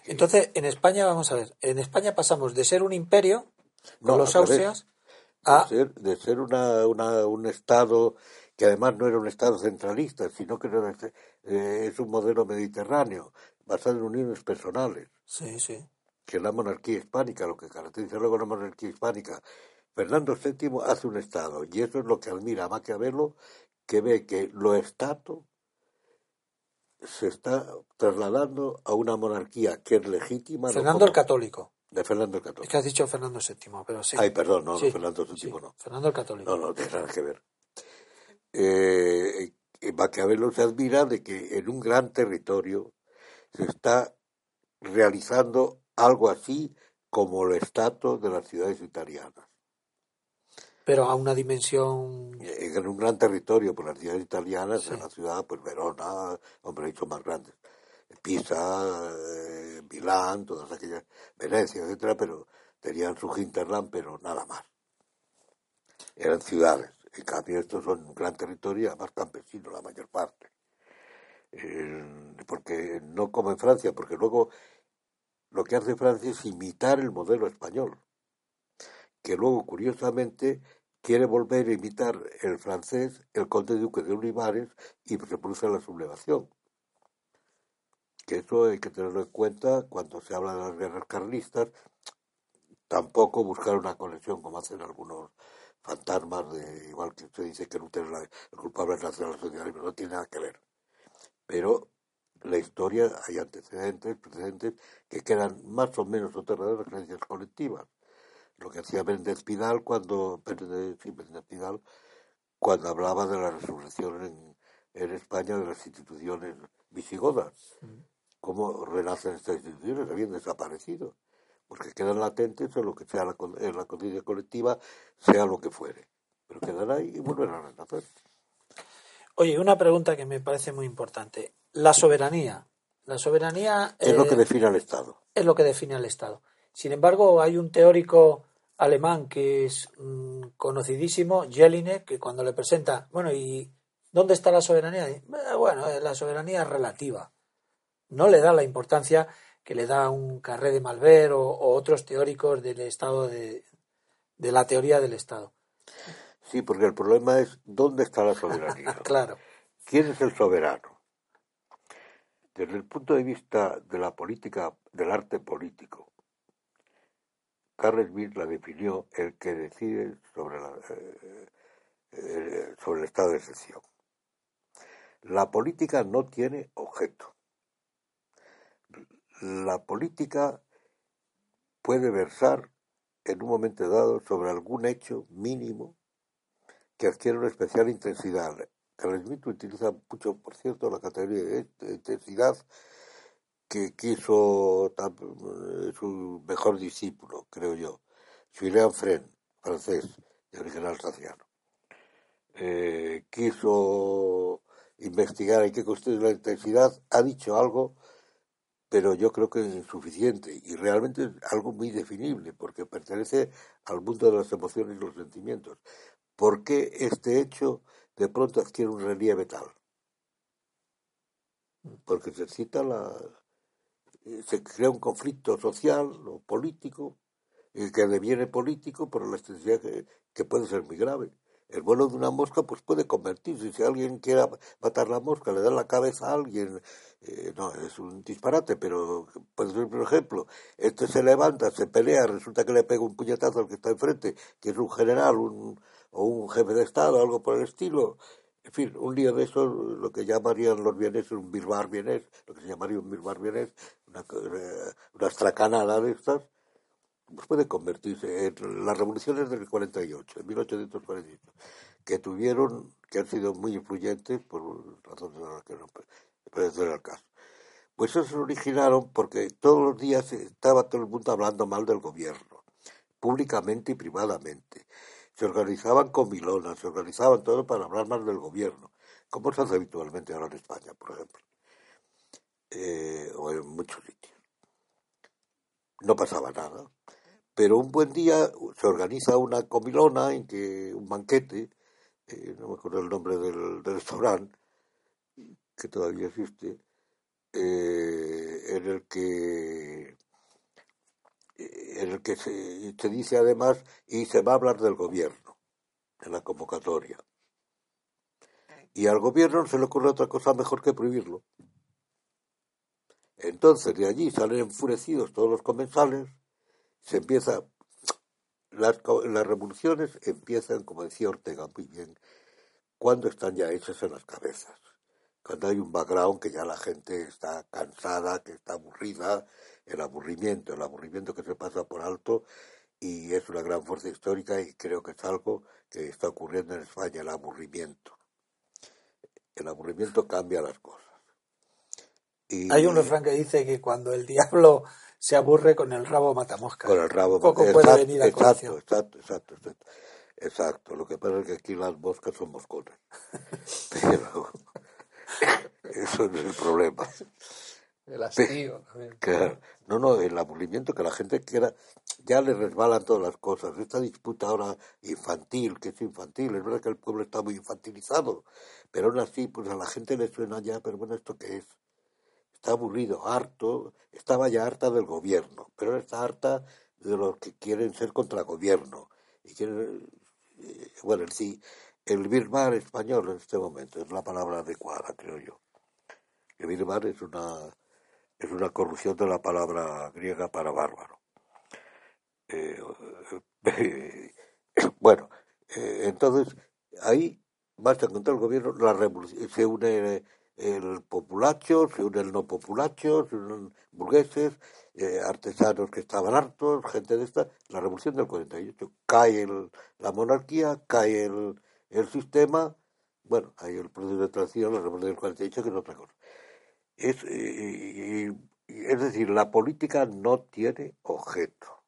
Entonces, en España, vamos a ver, en España pasamos de ser un imperio, con
No,
los. Austrias, a...
de ser, de ser una, una- un Estado que además no era un Estado centralista, sino que era, eh, es un modelo mediterráneo, basado en uniones personales,
Sí, sí.
que la monarquía hispánica, lo que caracteriza luego la monarquía hispánica. Fernando VII hace un Estado, y eso es lo que admira a Maquiavelo, que ve que lo Estado se está trasladando a una monarquía que es legítima. no
Fernando
como-
el Católico.
De Fernando el
Es
Católico.
que has dicho Fernando VII, pero sí.
Ay, perdón, no, no,
Sí,
Fernando VII
sí,
no.
Fernando el Católico.
No, no, tiene nada que ver. Eh, eh, Maquiavelo se admira de que en un gran territorio se está realizando algo así como el estatus de las ciudades italianas.
Pero a una dimensión...
En un gran territorio, por las ciudades italianas,
Sí.
en la ciudad, pues Verona, hombre, hizo más grandes. Pisa, eh, Milán, todas aquellas, Venecia, etcétera, pero tenían su hinterland, pero nada más. Eran ciudades. En cambio, estos son un gran territorio, además campesinos la mayor parte. Eh, porque no como en Francia, porque luego lo que hace Francia es imitar el modelo español, que luego, curiosamente, quiere volver a imitar el francés, el conde duque de Olivares, y se produce la sublevación. Que eso hay que tenerlo en cuenta cuando se habla de las guerras carlistas, tampoco buscar una conexión como hacen algunos fantasmas, de, igual que usted dice que Lutero es la- el culpable del nacionalsocialismo, no tiene nada que ver. Pero la historia hay antecedentes, precedentes, que quedan más o menos soterrados en las creencias colectivas. Lo que hacía Méndez Pidal cuando, Méndez, sí, Pidal, cuando hablaba de la resurrección en España de las instituciones visigodas. Cómo renacen estas instituciones, habían desaparecido. Porque quedan latentes en lo que sea la, en la conciencia colectiva, sea lo que fuere. Pero quedan ahí y vuelven a renacer.
Oye, una pregunta que me parece muy importante. La soberanía. La soberanía
Es lo
eh,
que define al Estado.
es lo que define al Estado. Sin embargo, hay un teórico alemán que es mm, conocidísimo, Jelinek, que cuando le presenta, bueno, ¿y dónde está la soberanía? "Eh, Bueno, eh, la soberanía es relativa. No le da la importancia que le da un Carré de Malver o, o otros teóricos del Estado de, de la teoría del Estado.
Sí, porque el problema es dónde está la soberanía.
Claro.
¿Quién es el soberano? Desde el punto de vista de la política, del arte político, Carl Smith la definió el que decide sobre, la, eh, eh, sobre el estado de excepción. La política no tiene objeto. La política puede versar en un momento dado sobre algún hecho mínimo que adquiere una especial intensidad. Carl Smith utiliza mucho, por cierto, la categoría de intensidad que quiso eh, su mejor discípulo, creo yo, Julien Fren, francés, de origen alsaciano. Eh, quiso investigar en qué consiste la intensidad, ha dicho algo, pero yo creo que es insuficiente y realmente es algo muy definible porque pertenece al mundo de las emociones y los sentimientos. ¿Por qué este hecho de pronto adquiere un relieve tal? Porque se cita la, eh, se crea un conflicto social o político eh, que deviene político por la extensión que puede ser muy grave. El vuelo de una mosca pues puede convertirse, si alguien quiere matar la mosca, le da la cabeza a alguien, eh, no, es un disparate, pero puede ser por ejemplo, este se levanta, se pelea, resulta que le pega un puñetazo al que está enfrente, que es un general un, o un jefe de Estado, algo por el estilo. En fin, un lío de eso, lo que llamarían los bienes un birbar bienes, lo que se llamaría un birbar bienes, una, eh, una estracanada de estas, puede convertirse en las revoluciones del 48, en 1848, que tuvieron, que han sido muy influyentes por razones de las que no ser el caso. Pues eso se originaron porque todos los días estaba todo el mundo hablando mal del gobierno, públicamente y privadamente. Se organizaban comilonas, se organizaban todo para hablar mal del gobierno, como se hace habitualmente ahora en España, por ejemplo, eh, o en muchos sitios. no pasaba nada. Pero un buen día se organiza una comilona en que un banquete, eh, no me acuerdo el nombre del, restaurante, que todavía existe, eh, en el que en el que se, se, dice además y se va a hablar del gobierno en la convocatoria. Y al gobierno no se le ocurre otra cosa mejor que prohibirlo. Entonces de allí salen enfurecidos todos los comensales, se empieza, las, las revoluciones empiezan, como decía Ortega muy bien, cuando están ya hechas en las cabezas, cuando hay un background que ya la gente está cansada, que está aburrida, el aburrimiento, el aburrimiento que se pasa por alto y es una gran fuerza histórica y creo que es algo que está ocurriendo en España, el aburrimiento. El aburrimiento cambia las cosas.
Hay un refrán que dice que cuando el diablo se aburre con el rabo mata mosca.
Con el rabo
Poco puede venir a
exacto, exacto, exacto, exacto, exacto. Lo que pasa es que aquí las moscas son moscones. Pero eso no es el problema.
El hastío también.
no, no, el aburrimiento que la gente quiera, ya le resbalan todas las cosas. Esta disputa ahora infantil, que es infantil, es verdad que el pueblo está muy infantilizado, pero aún así, pues a la gente le suena ya, pero bueno, ¿esto qué es? Está aburrido, harto, estaba ya harta del gobierno, pero está harta de los que quieren ser contra gobierno. Y quieren, eh, bueno, sí, el birmar español en este momento es la palabra adecuada, creo yo. El birmar es una, es una corrupción de la palabra griega para bárbaro. Eh, bueno, eh, entonces ahí basta contra el gobierno, la revolución, se une el populacho, se une el no populacho, se unen burgueses, eh, artesanos que estaban hartos, gente de esta, la revolución del 48. Cae el, la monarquía, cae el, sistema, bueno, hay el proceso de transición, la revolución del 48, que es otra cosa. Es, es decir, la política no tiene objeto.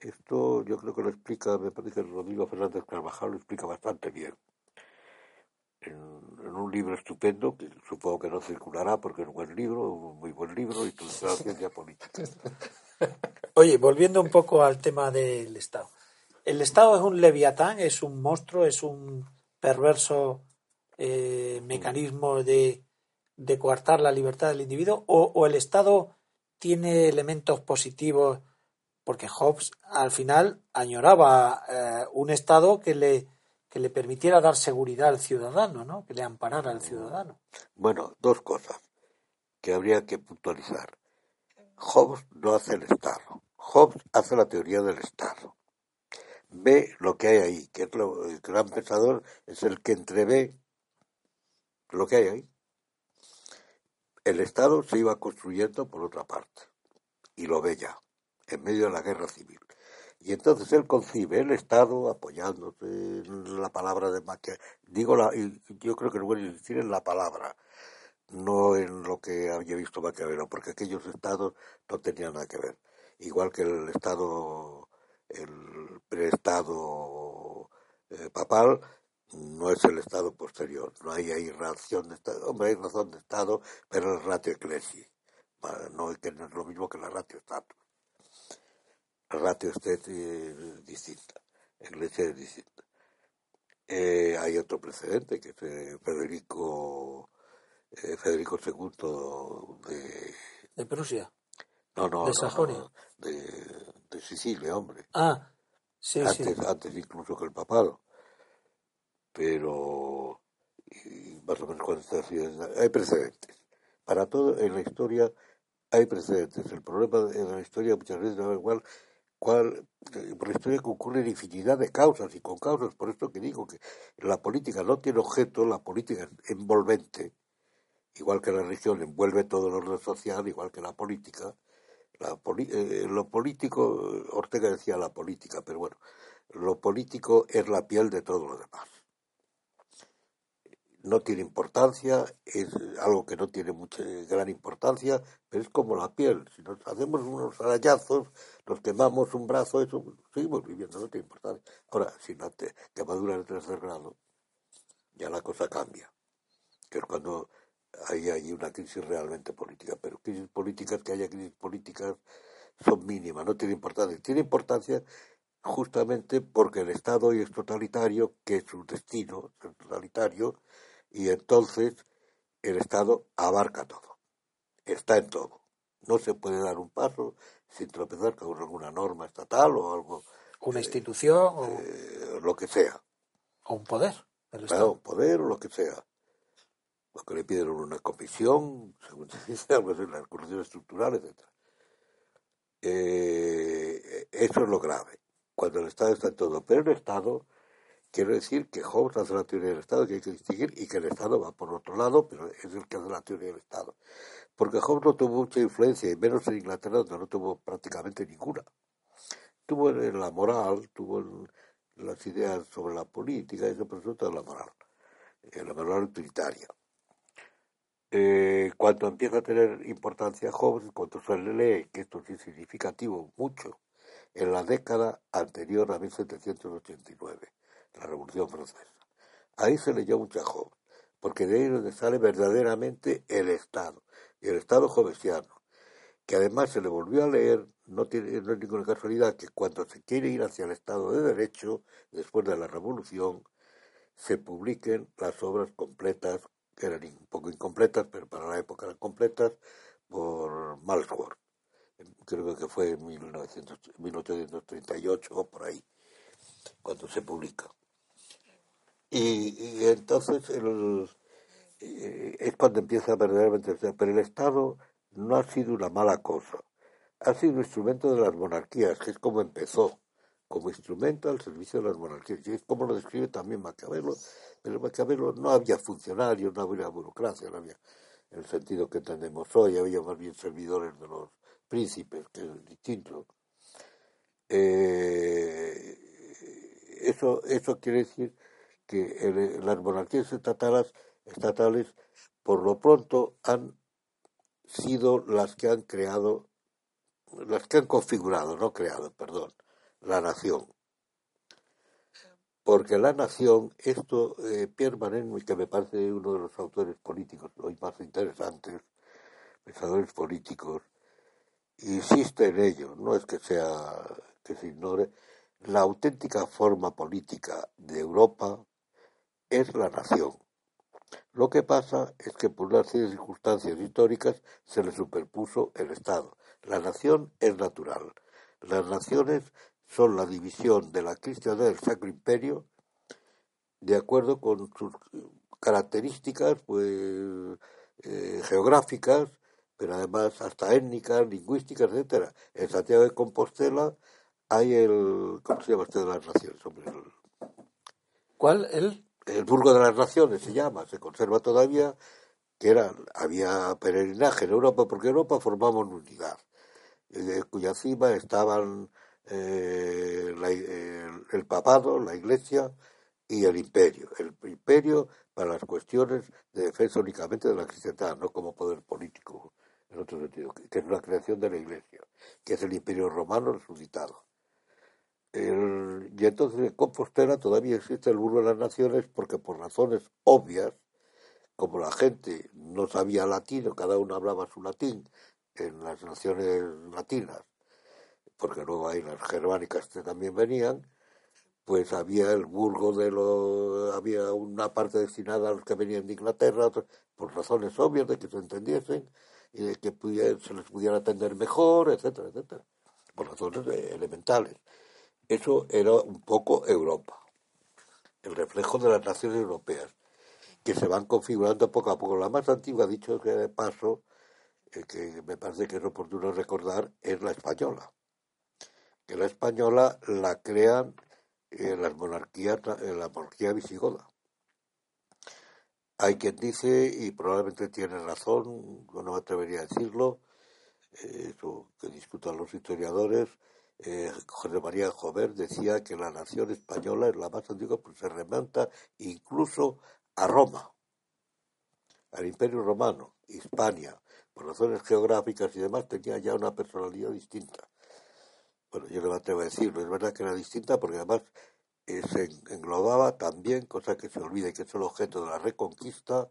Esto yo creo que lo explica, me parece que Rodrigo Fernández Carvajal lo explica bastante bien en, un libro estupendo, que supongo que no circulará porque es un buen libro, un muy buen libro, y tu ciencia política.
Oye, volviendo un poco al tema del Estado. ¿El Estado es un leviatán, es un monstruo, es un perverso eh, mecanismo de, de, coartar la libertad del individuo? ¿O, el Estado tiene elementos positivos? Porque Hobbes al final añoraba eh, un Estado que le que le permitiera dar seguridad al ciudadano, ¿no? que le amparara al ciudadano.
Bueno, dos cosas que habría que puntualizar. Hobbes no hace el Estado. Hobbes hace la teoría del Estado. Ve lo que hay ahí, que es lo, el gran pensador es el que entrevé lo que hay ahí. El Estado se iba construyendo por otra parte, y lo ve ya, en medio de la guerra civil. Y entonces él concibe el Estado apoyándose en la palabra de Maquiavelo. Digo, la, yo creo que lo voy a decir en la palabra, no en lo que había visto Maquiavelo, porque aquellos estados no tenían nada que ver. Igual que el Estado, el preestado eh, papal, no es el Estado posterior. No hay razón de Estado. Hombre, hay razón de Estado, pero es ratio ecclesi. No, no es lo mismo que la ratio status ratio esté eh, distinta, iglesia es distinta. Eh, hay otro precedente que es eh, Federico Federico II de
de Prusia.
No, no,
de Sajonia.
de, de, Sicilia, hombre.
Ah, sí,
antes,
sí.
Antes incluso que el papado. Pero más o menos cuando está hay precedentes. Para todo en la historia hay precedentes. El problema en la historia muchas veces da igual cual, por la historia que ocurren infinidad de causas y con causas, por esto que digo que la política no tiene objeto, la política es envolvente, igual que la religión envuelve todo el orden social, igual que la política. La eh, lo político, Ortega decía la política, pero bueno, lo político es la piel de todo lo demás no tiene importancia, es algo que no tiene mucha gran importancia, pero es como la piel. Si nos hacemos unos arañazos, nos quemamos un brazo, eso seguimos viviendo, no tiene importancia. Ahora, si la quemadura de tercer grado, ya la cosa cambia. Que es cuando hay, hay una crisis realmente política. Pero crisis políticas, que haya crisis políticas, son mínimas, no tiene importancia. Tiene importancia justamente porque el Estado hoy es totalitario, que es su destino, es totalitario, y entonces el Estado abarca todo, está en todo. No se puede dar un paso sin tropezar con alguna norma estatal o algo.
Una institución o
eh, lo que sea.
O un poder.
un poder o lo que sea. Lo que le piden una comisión, según se dice, algo así, las corrupciones estructurales, etc. Eh, eso es lo grave, cuando el Estado está en todo. Pero el Estado, quiero decir que Hobbes hace la teoría del Estado, que hay que distinguir, y que el Estado va por otro lado, pero es el que hace la teoría del Estado. Porque Hobbes no tuvo mucha influencia, y menos en Inglaterra, donde no tuvo prácticamente ninguna. Tuvo en la moral, tuvo en las ideas sobre la política, eso, pero sobre todo la moral, en la moral utilitaria. Eh, cuando empieza a tener importancia Hobbes, cuando se le lee, que esto sí es significativo mucho, en la década anterior a 1789, la Revolución Francesa. Ahí se leyó mucho a Hobbes, porque de ahí es donde sale verdaderamente el Estado, y el Estado jovesiano, que además se le volvió a leer, no, tiene, no es ninguna casualidad que cuando se quiere ir hacia el Estado de Derecho, después de la Revolución, se publiquen las obras completas que eran un poco incompletas, pero para la época eran completas, por Malsworth. Creo que fue en 1838 o por ahí, cuando se publica. Y, entonces eh, es cuando empieza verdaderamente. Pero el Estado no ha sido una mala cosa. Ha sido un instrumento de las monarquías, que es como empezó como instrumento al servicio de las monarquías. Y es como lo describe también Maquiavelo, pero Maquiavelo no había funcionarios, no había burocracia, no había en el sentido que entendemos hoy, había más bien servidores de los príncipes, que es distinto. Eh, eso, eso quiere decir que las monarquías estatales, estatales, por lo pronto, han sido las que han creado, las que han configurado, no creado, perdón, la nación. Porque la nación, esto, eh, Pierre Manet, que me parece uno de los autores políticos hoy más interesantes, pensadores políticos, insiste en ello, no es que sea que se ignore, la auténtica forma política de Europa es la nación. Lo que pasa es que por una serie de circunstancias históricas se le superpuso el Estado. La nación es natural. Las naciones son la división de la cristiandad del Sacro Imperio de acuerdo con sus características pues eh, geográficas, pero además hasta étnicas, lingüísticas, etcétera. En Santiago de Compostela hay el ¿cómo se llama usted de las naciones?
¿Cuál? El
el Burgo de las Naciones se llama, se conserva todavía, que era había peregrinaje en Europa porque Europa formaba una unidad, en cuya cima estaban eh, el, papado, la iglesia y el imperio. El imperio para las cuestiones de defensa únicamente de la cristiandad, no como poder político, en otro sentido, que, es la creación de la iglesia, que es el imperio romano resucitado. Y entonces en Compostela todavía existe el burro de las naciones porque por razones obvias, como la gente no sabía latín, cada uno hablaba su latín en las naciones latinas, porque luego hay las germánicas que también venían, pues había el burgo de lo, había una parte destinada a los que venían de Inglaterra, por razones obvias de que se entendiesen y de que se les pudiera atender mejor, etcétera, etcétera, por razones elementales. Eso era un poco Europa, el reflejo de las naciones europeas, que se van configurando poco a poco. La más antigua, dicho que de paso, eh, que me parece que es oportuno recordar, es la española que la española la crean en las monarquías, en la monarquía visigoda. Hay quien dice, y probablemente tiene razón, yo no me atrevería a decirlo, eh, eso que discutan los historiadores, eh, José María Jover decía que la nación española es la más antigua porque se remonta incluso a Roma, al Imperio Romano, Hispania, por razones geográficas y demás, tenía ya una personalidad distinta. Bueno, yo no me atrevo a decirlo, es verdad que era distinta porque además eh, se englobaba también, cosa que se olvida y que es el objeto de la reconquista,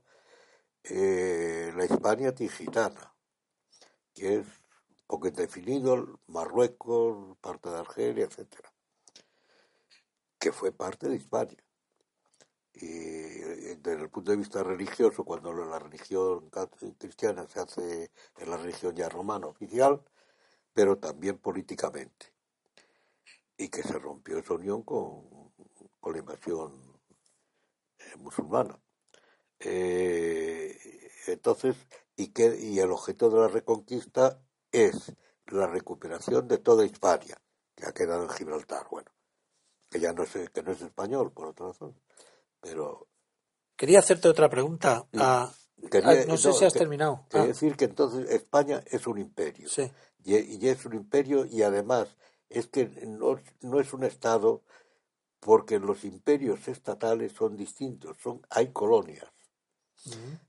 eh, la Hispania tigitana, que es poco indefinido, Marruecos, parte de Argelia, etcétera, que fue parte de Hispania. Y eh, desde el punto de vista religioso, cuando la religión cristiana se hace en la religión ya romana oficial, pero también políticamente. Y que se rompió esa unión con, con la invasión eh, musulmana. Eh, entonces, y, que, y el objeto de la reconquista es la recuperación de toda Hispania, que ha quedado en Gibraltar, bueno, que ya no es, que no es español, por otra razón, pero...
Quería hacerte otra pregunta. Ah, ah, no sé si has terminado.
Quería ah. decir que entonces España es un imperio.
Sí.
Y, es un imperio y además es que no, no es un Estado porque los imperios estatales son distintos, son hay colonias.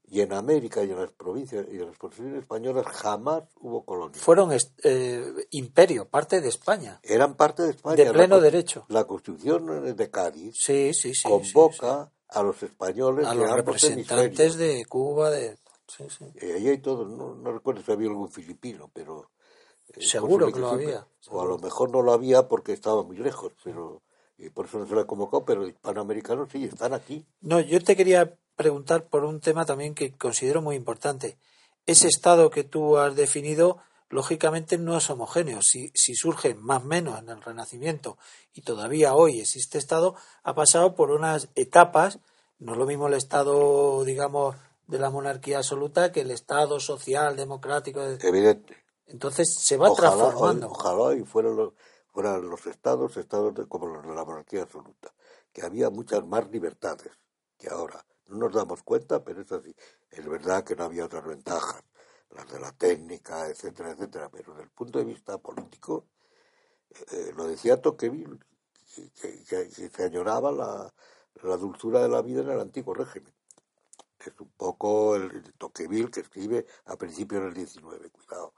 Y en América y en las provincias y en las posesiones españolas jamás hubo colonias.
Fueron eh, imperio, parte de España.
Eran parte de España.
De pleno derecho.
La Constitución de Cádiz
sí, sí, sí,
convoca a los españoles
a los representantes de Cuba, de...
Eh, ahí hay todo, no, recuerdo si había algún filipino, pero...
Eh, Seguro que lo había.
O a lo mejor no lo había porque estaba muy lejos, pero y por eso no se lo ha convocado, pero hispanoamericanos sí están aquí.
No, yo te quería preguntar por un tema también que considero muy importante. Ese estado que tú has definido, lógicamente no es homogéneo. Si, si surge más o menos en el Renacimiento y todavía hoy existe estado, ha pasado por unas etapas. No es lo mismo el estado, digamos, de la monarquía absoluta que el estado social, democrático.
Evidente.
Entonces se va transformando.
Ojalá y fueran los, fueran los estados, estados como los de la monarquía absoluta, que había muchas más libertades que ahora no nos damos cuenta, pero es así. Es verdad que no había otras ventajas, las de la técnica, etcétera, etcétera, pero desde el punto de vista político, eh, lo decía Tocqueville, que, se añoraba la, dulzura de la vida en el antiguo régimen. Es un poco el, Tocqueville que escribe a principios del 19, cuidado.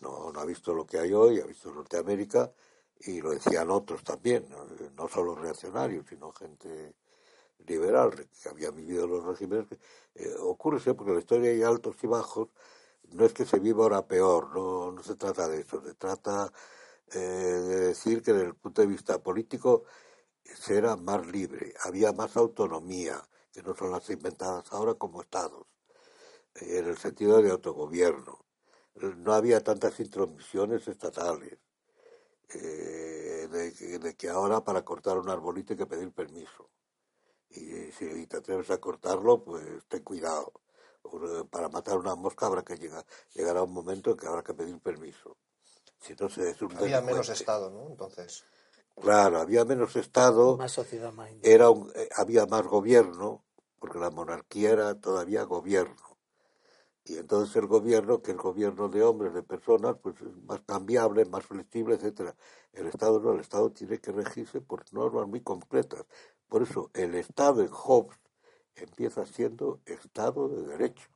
No, no ha visto lo que hay hoy, ha visto Norteamérica y lo decían otros también, no solo reaccionarios, sino gente liberal que había vivido los regímenes, eh, ocurre siempre porque en la historia hay altos y bajos, no es que se viva ahora peor, no, no se trata de eso, se trata eh, de decir que desde el punto de vista político se era más libre, había más autonomía, que no son las inventadas ahora como estados, eh, en el sentido de autogobierno. No había tantas intromisiones estatales. de, de, que ahora para cortar un arbolito hay que pedir permiso y si te atreves a cortarlo, pues ten cuidado. Para matar una mosca habrá que llegar, llegará un momento en que habrá que pedir permiso. Si no se
Había menos Estado, ¿no? Entonces.
Claro, había menos Estado.
Más sociedad más
era eh, Había más gobierno, porque la monarquía era todavía gobierno. Y entonces el gobierno, que el gobierno de hombres, de personas, pues es más cambiable, más flexible, etcétera. El Estado no, el Estado tiene que regirse por normas muy concretas. Por eso el Estado en Hobbes empieza siendo Estado de Derecho.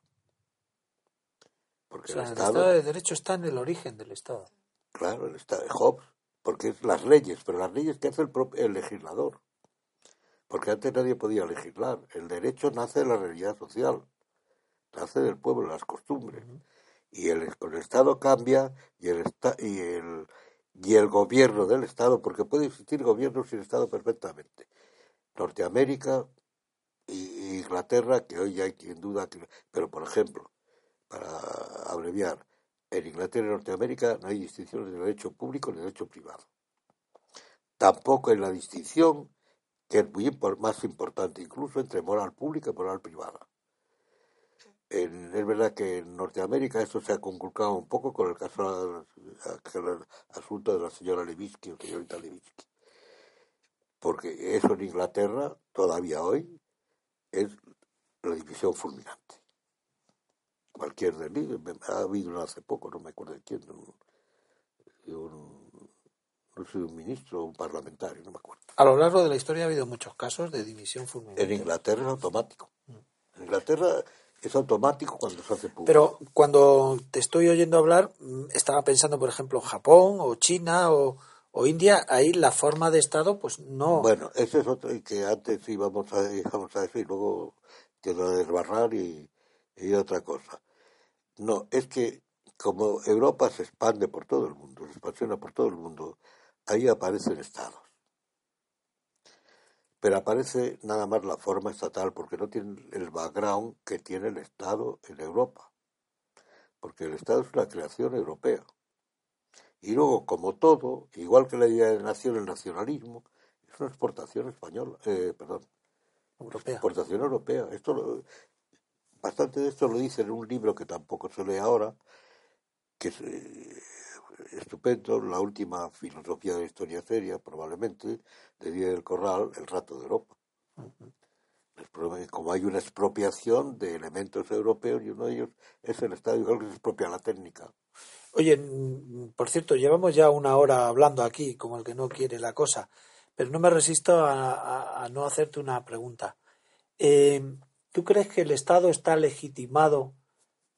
Porque el, estado, de Derecho está en el origen del Estado.
Claro, el Estado de Hobbes, porque es las leyes, pero las leyes que hace el, el legislador. Porque antes nadie podía legislar. El derecho nace de la realidad social, nace del pueblo, de las costumbres. Y el, el Estado cambia y el, y el y el gobierno del Estado, porque puede existir gobierno sin Estado perfectamente. Norteamérica e Inglaterra, que hoy hay quien duda, que, pero por ejemplo, para abreviar, en Inglaterra y Norteamérica no hay distinción de derecho público ni derecho privado. Tampoco hay la distinción, que es muy más importante incluso, entre moral pública y moral privada. es verdad que en Norteamérica esto se ha conculcado un poco con el caso del asunto de la señora Levinsky o señorita Levinsky porque eso en Inglaterra, todavía hoy, es la división fulminante. Cualquier delito, ha habido hace poco, no me acuerdo de quién, un, no sé, un ministro o un parlamentario, no me acuerdo.
A lo largo de la historia ha habido muchos casos de división fulminante.
En Inglaterra es automático. En Inglaterra es automático cuando se hace público.
Pero cuando te estoy oyendo hablar, mm, estaba pensando, por ejemplo, Japón o China o o India, ahí la forma de Estado, pues no.
Bueno, ese es otro, y que antes íbamos a, íbamos a decir, luego quiero desbarrar y, y otra cosa. No, es que como Europa se expande por todo el mundo, se expansiona por todo el mundo, ahí aparecen estados. Pero aparece nada más la forma estatal, porque no tiene el background que tiene el Estado en Europa. Porque el Estado es una creación europea. Y luego, como todo, igual que la idea de nación, el nacionalismo, es una exportación española, eh, perdón,
Europea.
exportación europea. Esto lo- bastante de esto lo dice en un libro que tampoco se lee ahora, que es eh, estupendo, la última filosofía de la historia seria, probablemente, de Díaz del Corral, El rato de Europa. Que como hay una expropiación de elementos europeos y uno de ellos es el Estado, igual que se expropia la técnica.
Oye, mm, por cierto, llevamos ya una hora hablando aquí, como el que no quiere la cosa, pero no me resisto a, no hacerte una pregunta. Eh, ¿Tú crees que el Estado está legitimado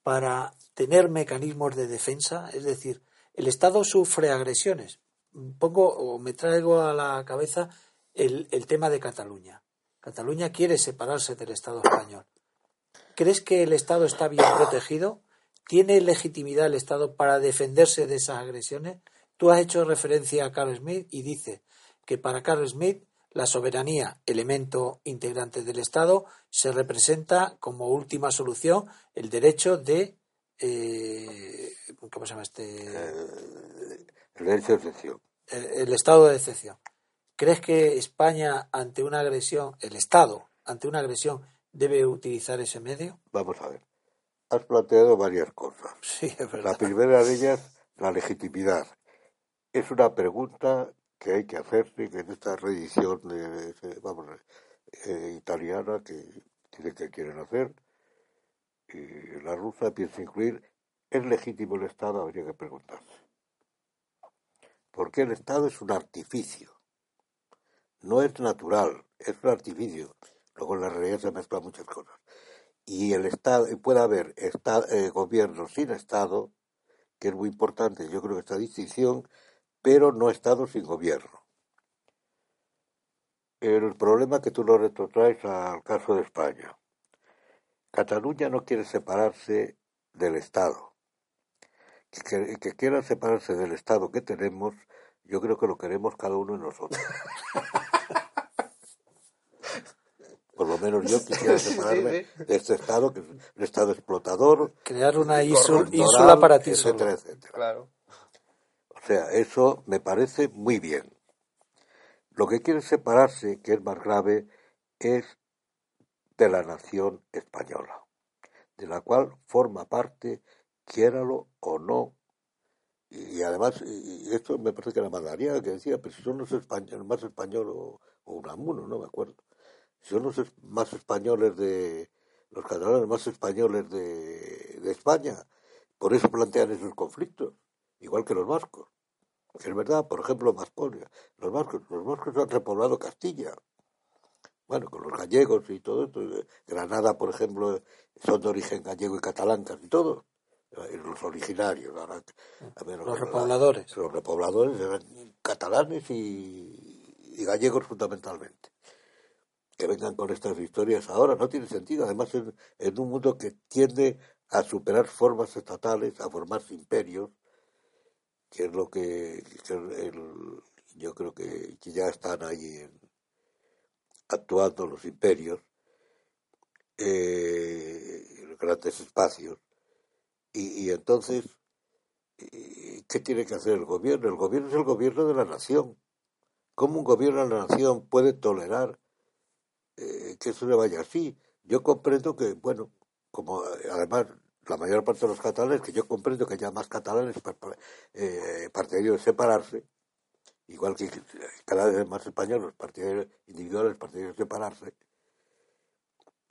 para tener mecanismos de defensa? Es decir, el Estado sufre agresiones. Pongo o me traigo a la cabeza el tema de Cataluña. Cataluña quiere separarse del Estado español. ¿Crees que el Estado está bien protegido? ¿Tiene legitimidad el Estado para defenderse de esas agresiones? Tú has hecho referencia a Carl Smith y dice que para Carl Smith la soberanía, elemento integrante del Estado, se representa como última solución el derecho de eh, ¿cómo se llama este?
El derecho de excepción.
el, el estado de excepción. ¿Crees que España ante una agresión, el Estado ante una agresión debe utilizar ese medio?
Vamos a ver. Has planteado varias cosas.
Sí, es
La primera de ellas, la legitimidad. Es una pregunta que hay que hacerse, que en esta reedición de, de- vamos, eh, italiana que dicen que quieren hacer, y la rusa piensa incluir, ¿es legítimo el Estado? Habría que preguntarse. Porque el Estado es un artificio, no es natural, es un artificio. Luego en la realidad se mezclan muchas cosas. Y el Estado, y puede haber esta- eh, gobierno sin Estado, que es muy importante, yo creo que esta distinción, pero no Estado sin gobierno. El problema que tú lo retrotraes al caso de España. Cataluña no quiere separarse del Estado. Que, que, que quiera separarse del Estado que tenemos, yo creo que lo queremos cada uno de nosotros. Por lo menos yo quisiera
sí,
separarme
sí.
de este Estado, que es un Estado explotador,
Crear una
corruptoral,
ínsula para ti
etcétera, etcétera.
Claro.
O sea, eso me parece muy bien. Lo que quiere separarse, que es más grave, es de la nación española, de la cual forma parte, quiéralo o no. Y, y además, y esto me parece que era Madariaga que decía, pero si son los españoles, más español o, o Unamuno, no me acuerdo. Son los más españoles de, los catalanes más españoles de, de España, por eso plantean esos conflictos, igual que los vascos. Es verdad, por ejemplo, Vasconia. Los vascos, los vascos han repoblado Castilla. Bueno, con los gallegos y todo esto. Granada, por ejemplo, son de origen gallego y catalán casi todos. Eh, Los originarios. ahora, a
Los
la-
repobladores.
Los repobladores eran catalanes y, y gallegos fundamentalmente. Que vengan con estas historias ahora no tiene sentido. Además, en, en un mundo que tiende a superar formas estatales, a formarse imperios, que es lo que, que el- yo creo que, que ya están ahí actuando los imperios, eh, en grandes espacios. Y, y entonces, eh, ¿qué tiene que hacer el gobierno? El gobierno es el gobierno de la nación. ¿Cómo un gobierno de la nación puede tolerar eh, que eso le vaya así? Yo comprendo que, bueno, como eh, además la mayor parte de los catalanes, que yo comprendo que haya más catalanes eh, partidarios de separarse, igual que cada vez más españoles partidarios individuales partidarios de separarse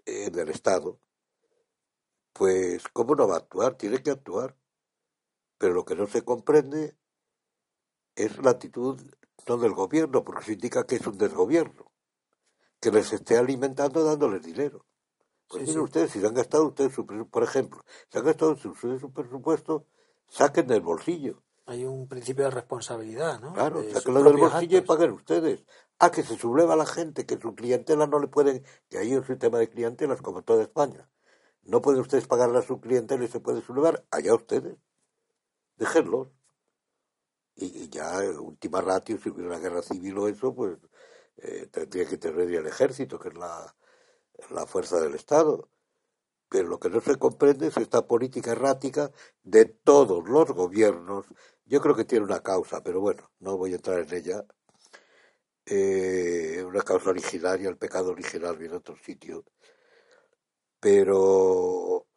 eh, del Estado, pues ¿cómo no va a actuar? Tiene que actuar. Pero lo que no se comprende es la actitud no del gobierno, porque eso indica que es un desgobierno, que les esté alimentando dándoles dinero. Pues
Sí,
miren
sí.
ustedes, si se han gastado ustedes, su, por ejemplo, si han gastado su, su, su presupuesto, saquen del bolsillo.
Hay un principio de responsabilidad, ¿no?
Claro,
De
del bolsillo y paguen ustedes. Ah, que se subleva la gente, que su clientela no le pueden, que hay un sistema de clientelas como toda España. No pueden ustedes pagarle a su clientela y se puede sublevar, allá ustedes. déjenlos. Y, ya, última ratio, si hubiera una guerra civil o eso, pues eh, tendría que tener el ejército, que es la, la fuerza del Estado. Pero lo que no se comprende es esta política errática de todos los gobiernos. Yo creo que tiene una causa, pero bueno, no voy a entrar en ella. Eh, una causa originaria, el pecado original viene a otro sitio. Pero,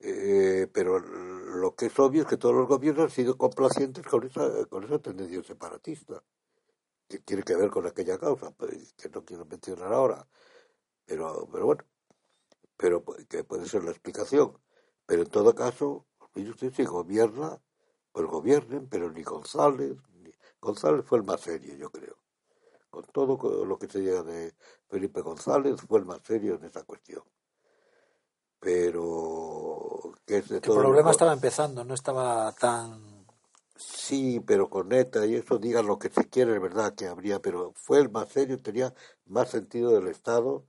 eh, pero lo que es obvio es que todos los gobiernos han sido complacientes con esa, con esa tendencia separatista, que tiene que ver con aquella causa, pues, que no quiero mencionar ahora. Pero, pero bueno, pero que puede ser la explicación. Pero en todo caso, si gobierna, pues gobiernen, pero ni González, ni... González fue el más serio, yo creo. Con todo lo que se llega de Felipe González, fue el más serio en esa cuestión. Pero
que el problema estaba empezando, no estaba tan
Sí, pero con neta y eso digan lo que se quiere, es verdad que habría, pero fue el más serio, tenía más sentido del Estado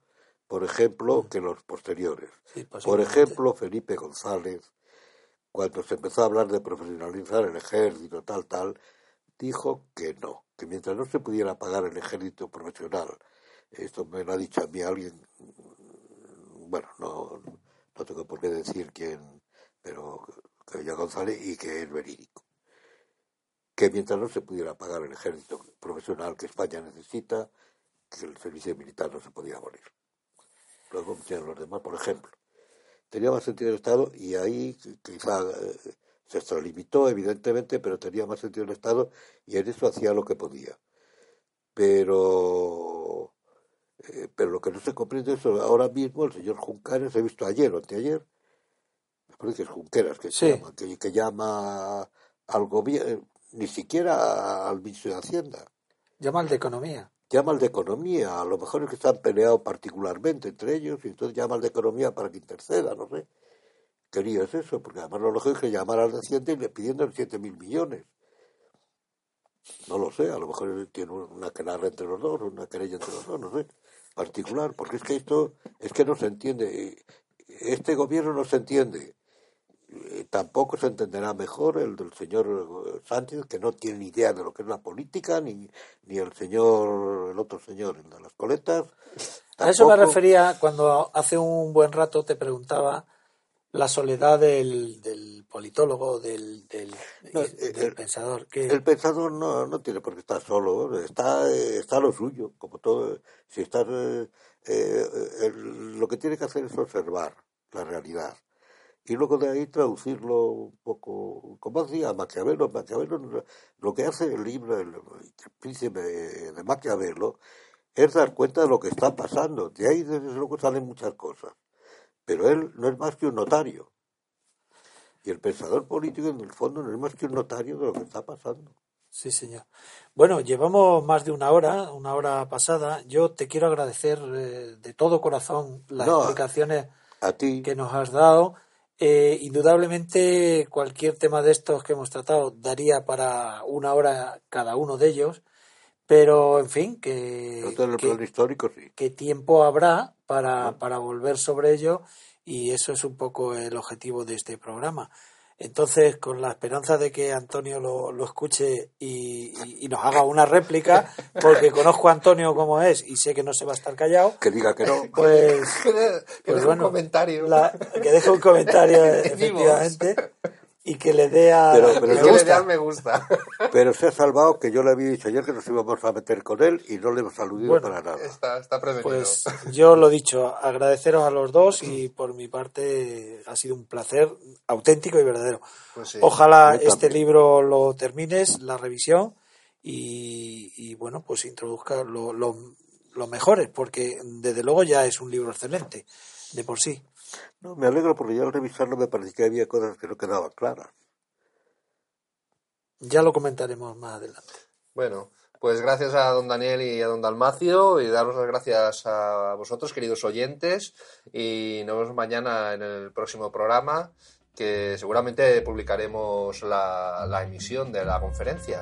por ejemplo, que los posteriores. por ejemplo, Felipe González, cuando se empezó a hablar de profesionalizar el ejército, tal, tal, dijo que no, que mientras no se pudiera pagar el ejército profesional, esto me lo ha dicho a mí alguien, bueno, no, no tengo por qué decir quién, pero que ya González y que es verídico. Que mientras no se pudiera pagar el ejército profesional que España necesita, que el servicio militar no se podía morir luego los demás, por ejemplo. Tenía más sentido el Estado y ahí quizá eh, se extralimitó, evidentemente, pero tenía más sentido el Estado y en eso hacía lo que podía. Pero, eh, pero lo que no se comprende es ahora mismo el señor Juncares, he visto ayer o anteayer, me parece que es Junqueras que, llama, que, que llama al gobierno, ni siquiera al ministro de Hacienda.
Llama al de Economía
llama al de economía, a lo mejor es que están peleados particularmente entre ellos y entonces llama al de economía para que interceda, no sé. ¿Qué lío es eso? Porque además lo lógico es que llamar al de Hacienda y le pidiendo siete mil millones. No lo sé, a lo mejor tiene una querella entre los dos, una querella entre los dos, no sé, particular, porque es que esto es que no se entiende. Este gobierno no se entiende. Eh, tampoco se entenderá mejor el del señor eh, Sánchez, que no tiene ni idea de lo que es la política, ni, ni el señor, el otro señor, el de las coletas.
A eso me refería cuando hace un buen rato te preguntaba la soledad del, del politólogo, del, del, eh, pensador. Que...
El pensador no, no tiene por qué estar solo, está, está lo suyo, como todo. Si está, lo que tiene que hacer es observar la realidad y luego de ahí traducirlo un poco, como decía Maquiavelo, Maquiavelo lo que hace el libro El, príncipe de Maquiavelo es dar cuenta de lo que está pasando, de ahí desde luego salen muchas cosas, pero él no es más que un notario, y el pensador político en el fondo no es más que un notario de lo que está pasando.
Sí, señor. Bueno, llevamos más de una hora, una hora pasada. Yo te quiero agradecer eh, de todo corazón las explicaciones
a ti.
que nos has dado eh, indudablemente cualquier tema de estos que hemos tratado daría para una hora cada uno de ellos, pero en fin, que, que, tiempo habrá para, para volver sobre ello y eso es un poco el objetivo de este programa. Entonces, con la esperanza de que Antonio lo, lo escuche y, nos haga una réplica, porque conozco a Antonio como es y sé que no se va a estar callado.
Que diga que no.
Pues,
que pues un comentario.
que deje un comentario, efectivamente y que le dé a
pero, pero me, gusta. me gusta.
Pero se ha salvado que yo le había dicho ayer que nos íbamos a meter con él y no le hemos aludido para nada.
Está, está prevenido.
Pues yo lo dicho, agradeceros a los dos y por mi parte ha sido un placer auténtico y verdadero. Pues Ojalá este libro lo termines, la revisión, y, y bueno, pues introduzca lo, lo, lo mejores, porque desde luego ya es un libro excelente de por sí.
No, me alegro porque ya al revisarlo me parecía que había cosas que no quedaban claras.
Ya lo comentaremos más adelante.
Bueno, pues gracias a don Daniel y a don Dalmacio y daros las gracias a vosotros, queridos oyentes, y nos vemos mañana en el próximo programa que seguramente publicaremos la, la emisión de la conferencia.